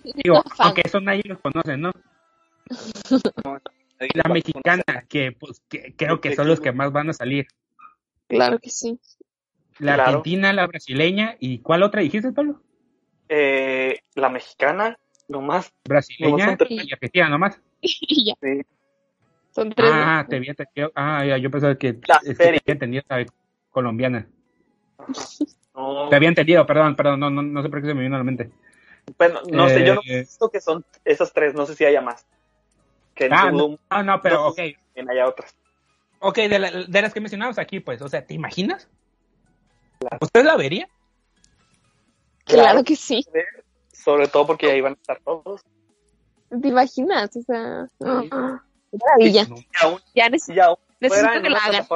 Digo, aunque eso nadie los conoce, ¿no? la mexicana, que, pues, creo que son los que más van a salir. Claro que sí. La argentina, la brasileña, ¿y cuál otra dijiste, Pablo? Eh, la mexicana, nomás. Brasileña y argentina, nomás. ya. Sí. Son tres. Ah, te había entendido. Ah, ya, yo pensaba que te había entendido la colombiana. Te había entendido, perdón, perdón, no, no, no sé por qué se me vino a la mente. Bueno, no sé, yo no he eh, visto que son esas tres, no sé si haya más. Que ah, no, no, pero ok. haya otras. Ok, de, las que mencionamos aquí, pues, o sea, ¿te imaginas? ¿Usted la vería? Claro, que sí. Sobre todo porque ahí van a estar todos. ¿Te imaginas? O sea, maravilla. ya, necesito, que la hagan.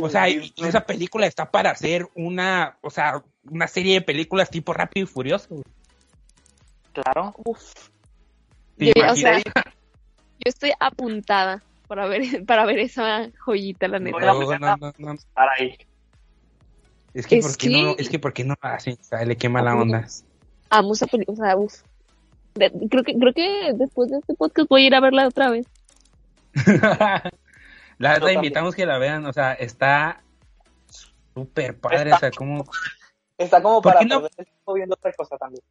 o sea, esa película está para hacer una, o sea, una serie de películas tipo Rápido y Furioso. Claro. Yo, o sea, yo estoy apuntada para ver, para ver esa joyita, la neta. No, no, no, no. Para ahí. Es que, ¿por qué no? Es que, ¿por qué no así? O sea, le quema la onda. Amo esa película, o sea, uff. creo que, creo que después de este podcast voy a ir a verla otra vez. la invitamos que la vean, o sea, está súper padre, o sea, como... Está como para no? viendo otra cosa también.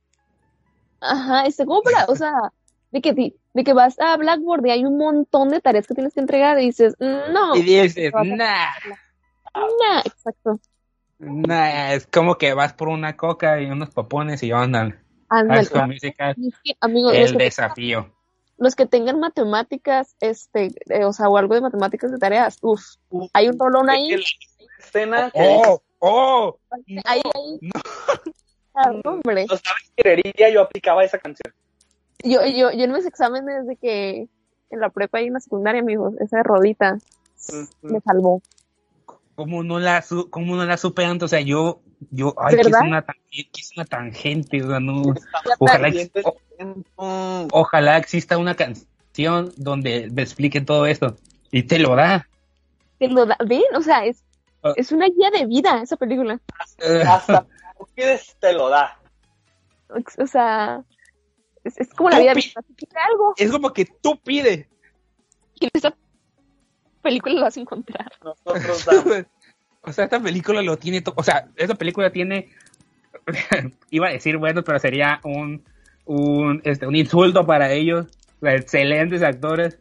Ajá, está como para, o sea, de que, de que vas a Blackboard y hay un montón de tareas que tienes que entregar y dices, no. Y dices, nah. Nah, exacto. Nah, es como que vas por una coca y unos popones y andan. Musical, el desafío. los que tengan matemáticas, este, eh, o sea, o algo de matemáticas de tareas, uff, hay un rolón ahí. Escena oh, oh, ahí, ahí. No. Ah, hombre. No sabes yo aplicaba esa canción. Yo, yo, yo en mis exámenes de que en la prepa y en la secundaria, amigos, esa rodita me salvó. ¿Cómo no la, cómo no la supe antes? O sea, yo, yo, ay, que es, una, una tangente, o sea, no, ojalá, ojalá exista una canción donde me explique todo esto. Y te lo da. Te lo da, ven, o sea, es, ah. es una guía de vida esa película. Hasta, te lo da. O sea, es, como la vida algo. Es como que tú pides. Y esa película lo vas a encontrar. o sea, esta película lo tiene todo. O sea, esta película tiene. iba a decir bueno, pero sería un, un, este, un insulto para ellos. Excelentes actores.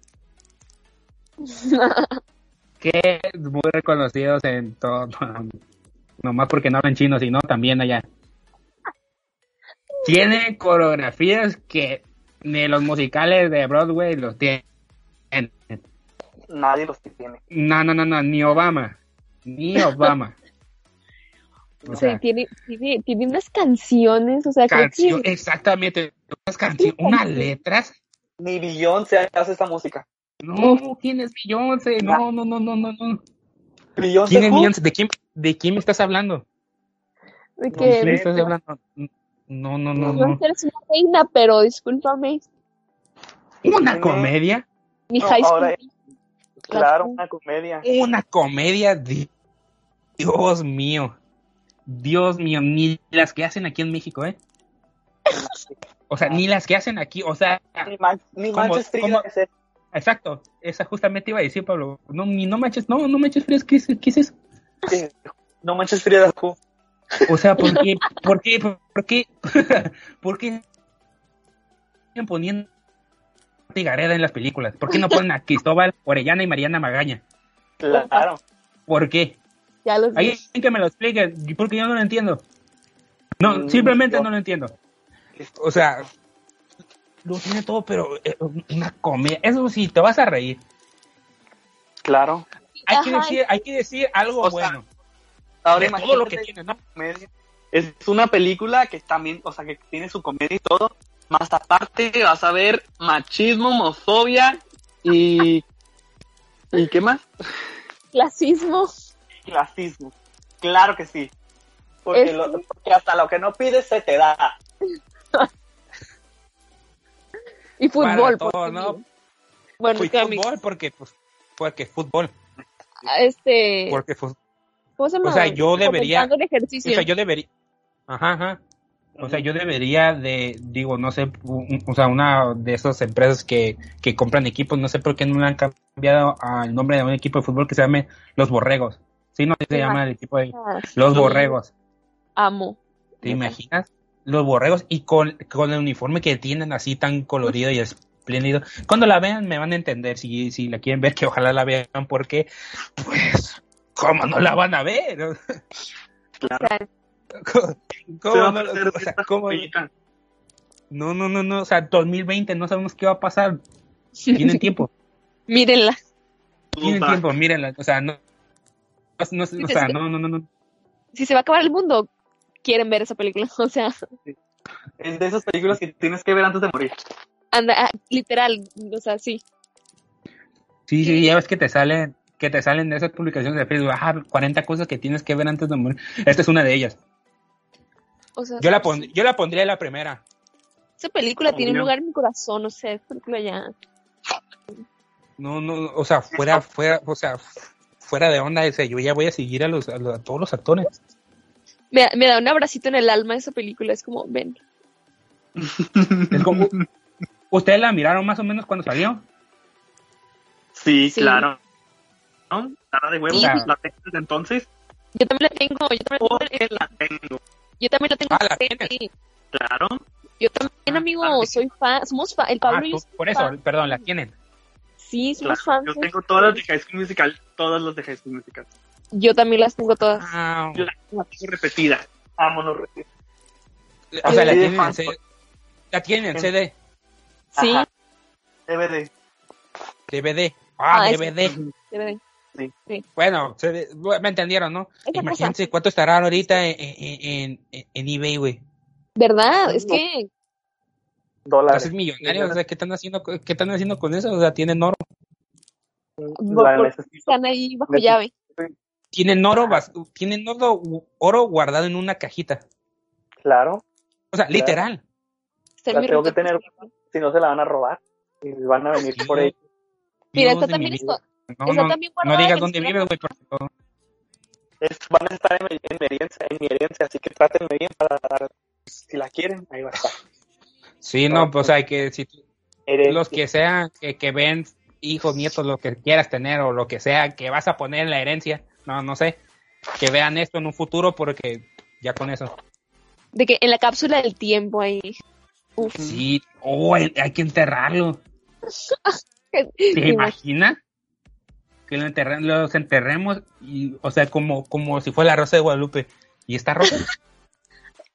que muy reconocidos en todo. No más porque no hablan chino, sino también allá. Tiene coreografías que ni los musicales de Broadway los tienen. Nadie los tiene. No, no, no, no, ni Obama. Ni Obama. O sea, tiene, tiene, tiene, unas canciones, o sea, exactamente, unas canciones, unas letras. Ni Beyoncé hace esta música. No, tienes Beyoncé? No, no, no, no, no, no. ¿Quién es Beyoncé? ¿De quién, ¿De quién me estás hablando? ¿De qué? me estás hablando? No, no, no. No, no. eres una reina, pero discúlpame. ¿Una comedia? Mi high school. Claro, una comedia. Una comedia, Dios mío. Dios mío, ni las que hacen aquí en México, ¿eh? O sea, ni las que hacen aquí, o sea... Ni, man, ni manches frías. Exacto, esa justamente iba a decir, Pablo. No, ni no manches, no, no manches frías, ¿qué es, qué es eso? No manches frías, O sea, ¿por qué, por qué, por qué, por qué siguen poniendo Gareda en las películas? ¿Por qué no ponen a Cristóbal Orellana y Mariana Magaña? Claro. ¿Por qué? Ya Alguien que me lo explique, porque yo no lo entiendo. No, mm, simplemente no lo entiendo. O sea, lo tiene todo, pero eh, una comedia. Eso sí, te vas a reír. Claro. Hay que decir, hay que decir algo bueno. ahora todo lo que tiene, ¿no? Es una película que también, o sea, que tiene su comedia y todo. Más aparte vas a ver machismo, homofobia y... ¿Y qué más? Clasismo. Clasismo. Claro que sí. Porque, porque hasta lo que no pides se te da. y fútbol. porque, ¿no? Bueno, fútbol porque, pues, porque fútbol. Ah, este. Porque fútbol. O sea, yo debería. O sea, yo debería. Ajá, ajá. O sea, yo debería de, digo, no sé, o sea, una de esas empresas que, que compran equipos, no sé por qué no le han cambiado al nombre de un equipo de fútbol que se llame Los Borregos. Sí, no se llama el equipo de Los Borregos. Amo. ¿Te imaginas? Los borregos y con, con el uniforme que tienen así tan colorido y espléndido. Cuando la vean me van a entender si, si la quieren ver, que ojalá la vean porque, pues, ¿cómo no la van a ver? Claro. ¿Cómo, no, o sea, ¿cómo, no, no, no, no, o sea, 2020 no sabemos qué va a pasar. Tienen tiempo. mírenla. Tienen tiempo, mírenla. O sea, no, no, o sea, no, no, no, no. Si se va a acabar el mundo, quieren ver esa película, o sea. Es de esas películas que tienes que ver antes de morir. Anda, ah, literal, o sea, sí. Sí, sí, ya ves que te salen, que te salen de esas publicaciones de Facebook, ah, 40 cosas que tienes que ver antes de morir. Esta es una de ellas. O sea, yo, la yo la pondría en la primera. Esa película tiene un lugar en mi corazón, o sea, esa película ya. No, no, o sea, fuera, fuera, o sea, fuera de onda, ese, yo ya voy a seguir a los, a todos los actores me, me, da un abracito en el alma esa película, es como, ven. ¿Ustedes la miraron más o menos cuando salió? Sí, claro. ¿No? Nada de huevo, la tengo desde entonces. Yo también la tengo, yo también la tengo. Yo también la tengo. Ah, ¿la tienes? Claro. Yo también, amigo, soy fan, somos fan, el Pablo ah, y Por eso, perdón, la tienen. Sí, somos fans. Yo tengo todas las de High School Musical, todas las de High School Musical. Yo también las tengo todas. Ah, Yo las tengo repetidas. Vámonos repetidas. O sea, la tienen, en CD. la tienen en CD. Sí. DVD. DVD. Ah, DVD. DVD. Sí. sí. Bueno, me entendieron, ¿no? Imagínense cuánto estará ahorita en, en, en, en eBay, güey. ¿Verdad? Es que... Dólares. O sea, ¿qué están haciendo, qué están haciendo con eso? O sea, tienen oro. Están ahí bajo llave. Tienen oro, tienen oro, oro guardado en una cajita. Claro. O sea, literal. La tengo que tener, si no se la van a robar. Y van a venir por ahí. Mira, esta también es. No, no, no digas dónde vive, güey, favor. van a estar en, en, mi herencia, en mi herencia, así que trátenme bien para dar. Si la quieren, ahí va a estar. Sí, no, pues hay que. Si los que sean, que, que ven hijos, nietos, lo que quieras tener o lo que sea que vas a poner en la herencia, no, no sé, que vean esto en un futuro porque ya con eso. De que en la cápsula del tiempo ahí. Sí, oh, hay, que enterrarlo. ¿Te imaginas? Que lo los enterremos y, o sea, como, como si fuera la rosa de Guadalupe. ¿Y está rosa?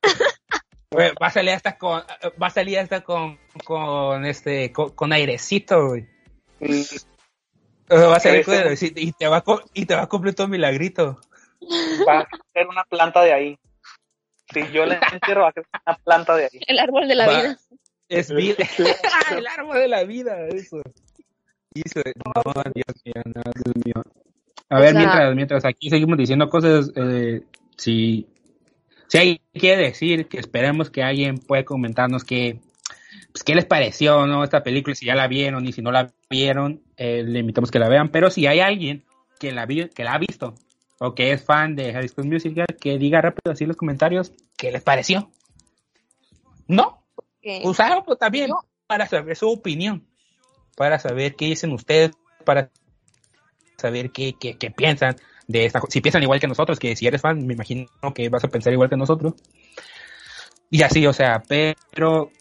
va a salir hasta con, va a salir hasta con, con este, con, airecito, güey. Mm. Va a ser y te va a, y te va a cumplir todo milagrito. Va a ser una planta de ahí. Si yo le entierro, va a ser una planta de ahí. El árbol de la vida. Es vida. el árbol de la vida, eso. No, Dios mío, no, Dios mío. A ver, mientras, mientras aquí seguimos diciendo cosas, eh, si, si hay que decir que esperemos que alguien pueda comentarnos que pues, qué les pareció, ¿no? Esta película, si ya la vieron y si no la vieron, eh, le invitamos que la vean. Pero si hay alguien que la, vi que la ha visto o que es fan de High School Musical, que diga rápido así en los comentarios qué les pareció. ¿No? Usarlo pues, también para saber su opinión, para saber qué dicen ustedes, para saber qué, qué, qué piensan de esta si piensan igual que nosotros, que si eres fan, me imagino que vas a pensar igual que nosotros. Y así, o sea, pero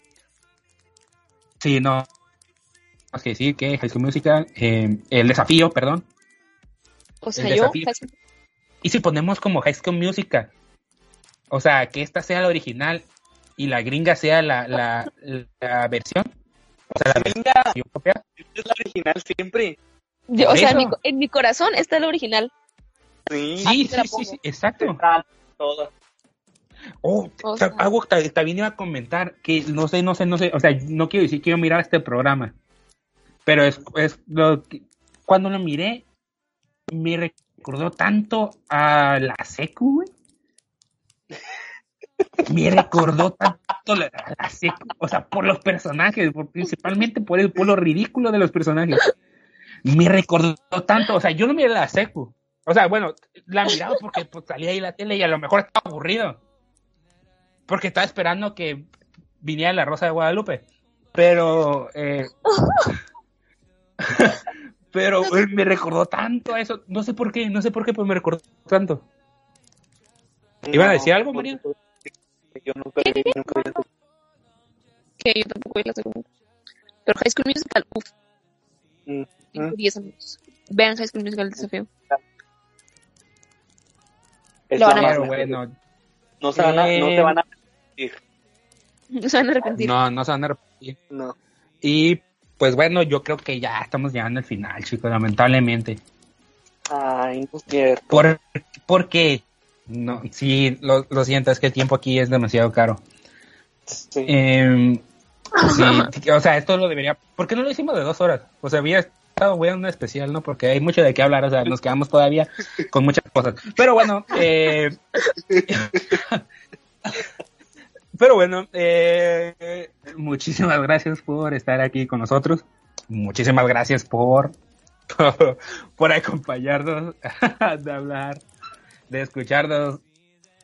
sí, no, más que decir que High School Musical, eh, el desafío, perdón. O sea, yo. Y si ponemos como High School Musical, o sea, que esta sea la original y la gringa sea la, la, la versión. O sea, la gringa es la original siempre. o sea, en mi, en mi, corazón está la original. Sí, sí, sí, sí, exacto. Oh, algo también iba a comentar que no sé, no sé, no sé, o sea, no quiero decir quiero mirar este programa, pero es, es lo que, cuando lo miré me recordó tanto a la secu, güey. Me recordó tanto la, secu, o sea, por los personajes, principalmente por el por lo ridículo de los personajes. Me recordó tanto, o sea, yo no miré la secu, o sea, bueno, la miraba porque pues, salía ahí la tele y a lo mejor estaba aburrido. Porque estaba esperando que viniera la Rosa de Guadalupe. Pero, eh, pero me recordó tanto a eso. No sé por qué, no sé por qué, pero me recordó tanto. ¿Iban a decir algo, María? Yo nunca vi, nunca vi Que yo tampoco vi la segunda. Pero High School Musical, uff. Mm -hmm. 10 años. Vean High School Musical el desafío. Lo van a bueno. No se van a, no se van a arrepentir. No se van a arrepentir. No, no se van a arrepentir. No. Y pues bueno, yo creo que ya estamos llegando al final, chicos, lamentablemente. Ay, no es cierto. Por, porque, no, sí, lo, lo, siento, es que el tiempo aquí es demasiado caro. Sí. Eh, sí, o sea, esto lo debería, ¿por qué no lo hicimos de dos horas? O sea, había estado bueno un especial, ¿no? Porque hay mucho de qué hablar, o sea, nos quedamos todavía con muchas cosas. Pero bueno, eh, pero bueno, eh, muchísimas gracias por estar aquí con nosotros. Muchísimas gracias por, por, por acompañarnos, de hablar, de escucharnos,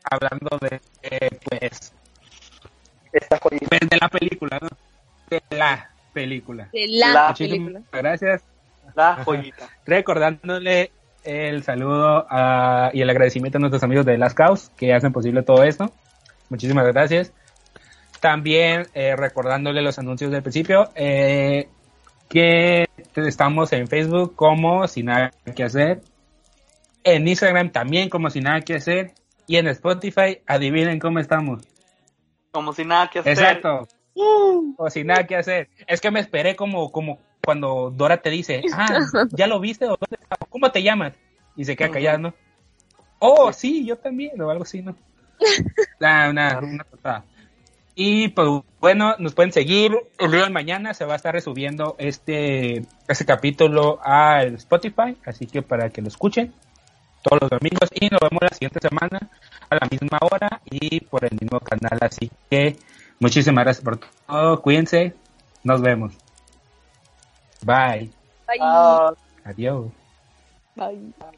hablando de, eh, pues, pues, de la película, ¿no? De la película. De la, La película. Gracias. La joyita. Recordándole el saludo a- y el agradecimiento a nuestros amigos de Las Caus que hacen posible todo esto. Muchísimas gracias. También eh, recordándole los anuncios del principio, eh, que estamos en Facebook como Sin Nada que Hacer, en Instagram también como Sin Nada que Hacer, y en Spotify, adivinen cómo estamos. Como si nada que hacer. Exacto. O sin nada que hacer. Es que me esperé como, como cuando Dora te dice, ah, ¿ya lo viste? ¿O dónde está? ¿Cómo te llamas? Y se queda callado, ¿no? Oh, sí, yo también, o algo así, ¿no? Una. Y pues bueno, nos pueden seguir. El día de mañana se va a estar resubiendo este, este capítulo al Spotify, así que para que lo escuchen todos los domingos y nos vemos la siguiente semana a la misma hora y por el mismo canal. Así que muchísimas gracias por todo. Cuídense. Nos vemos. Bye. Bye. Adiós. Bye.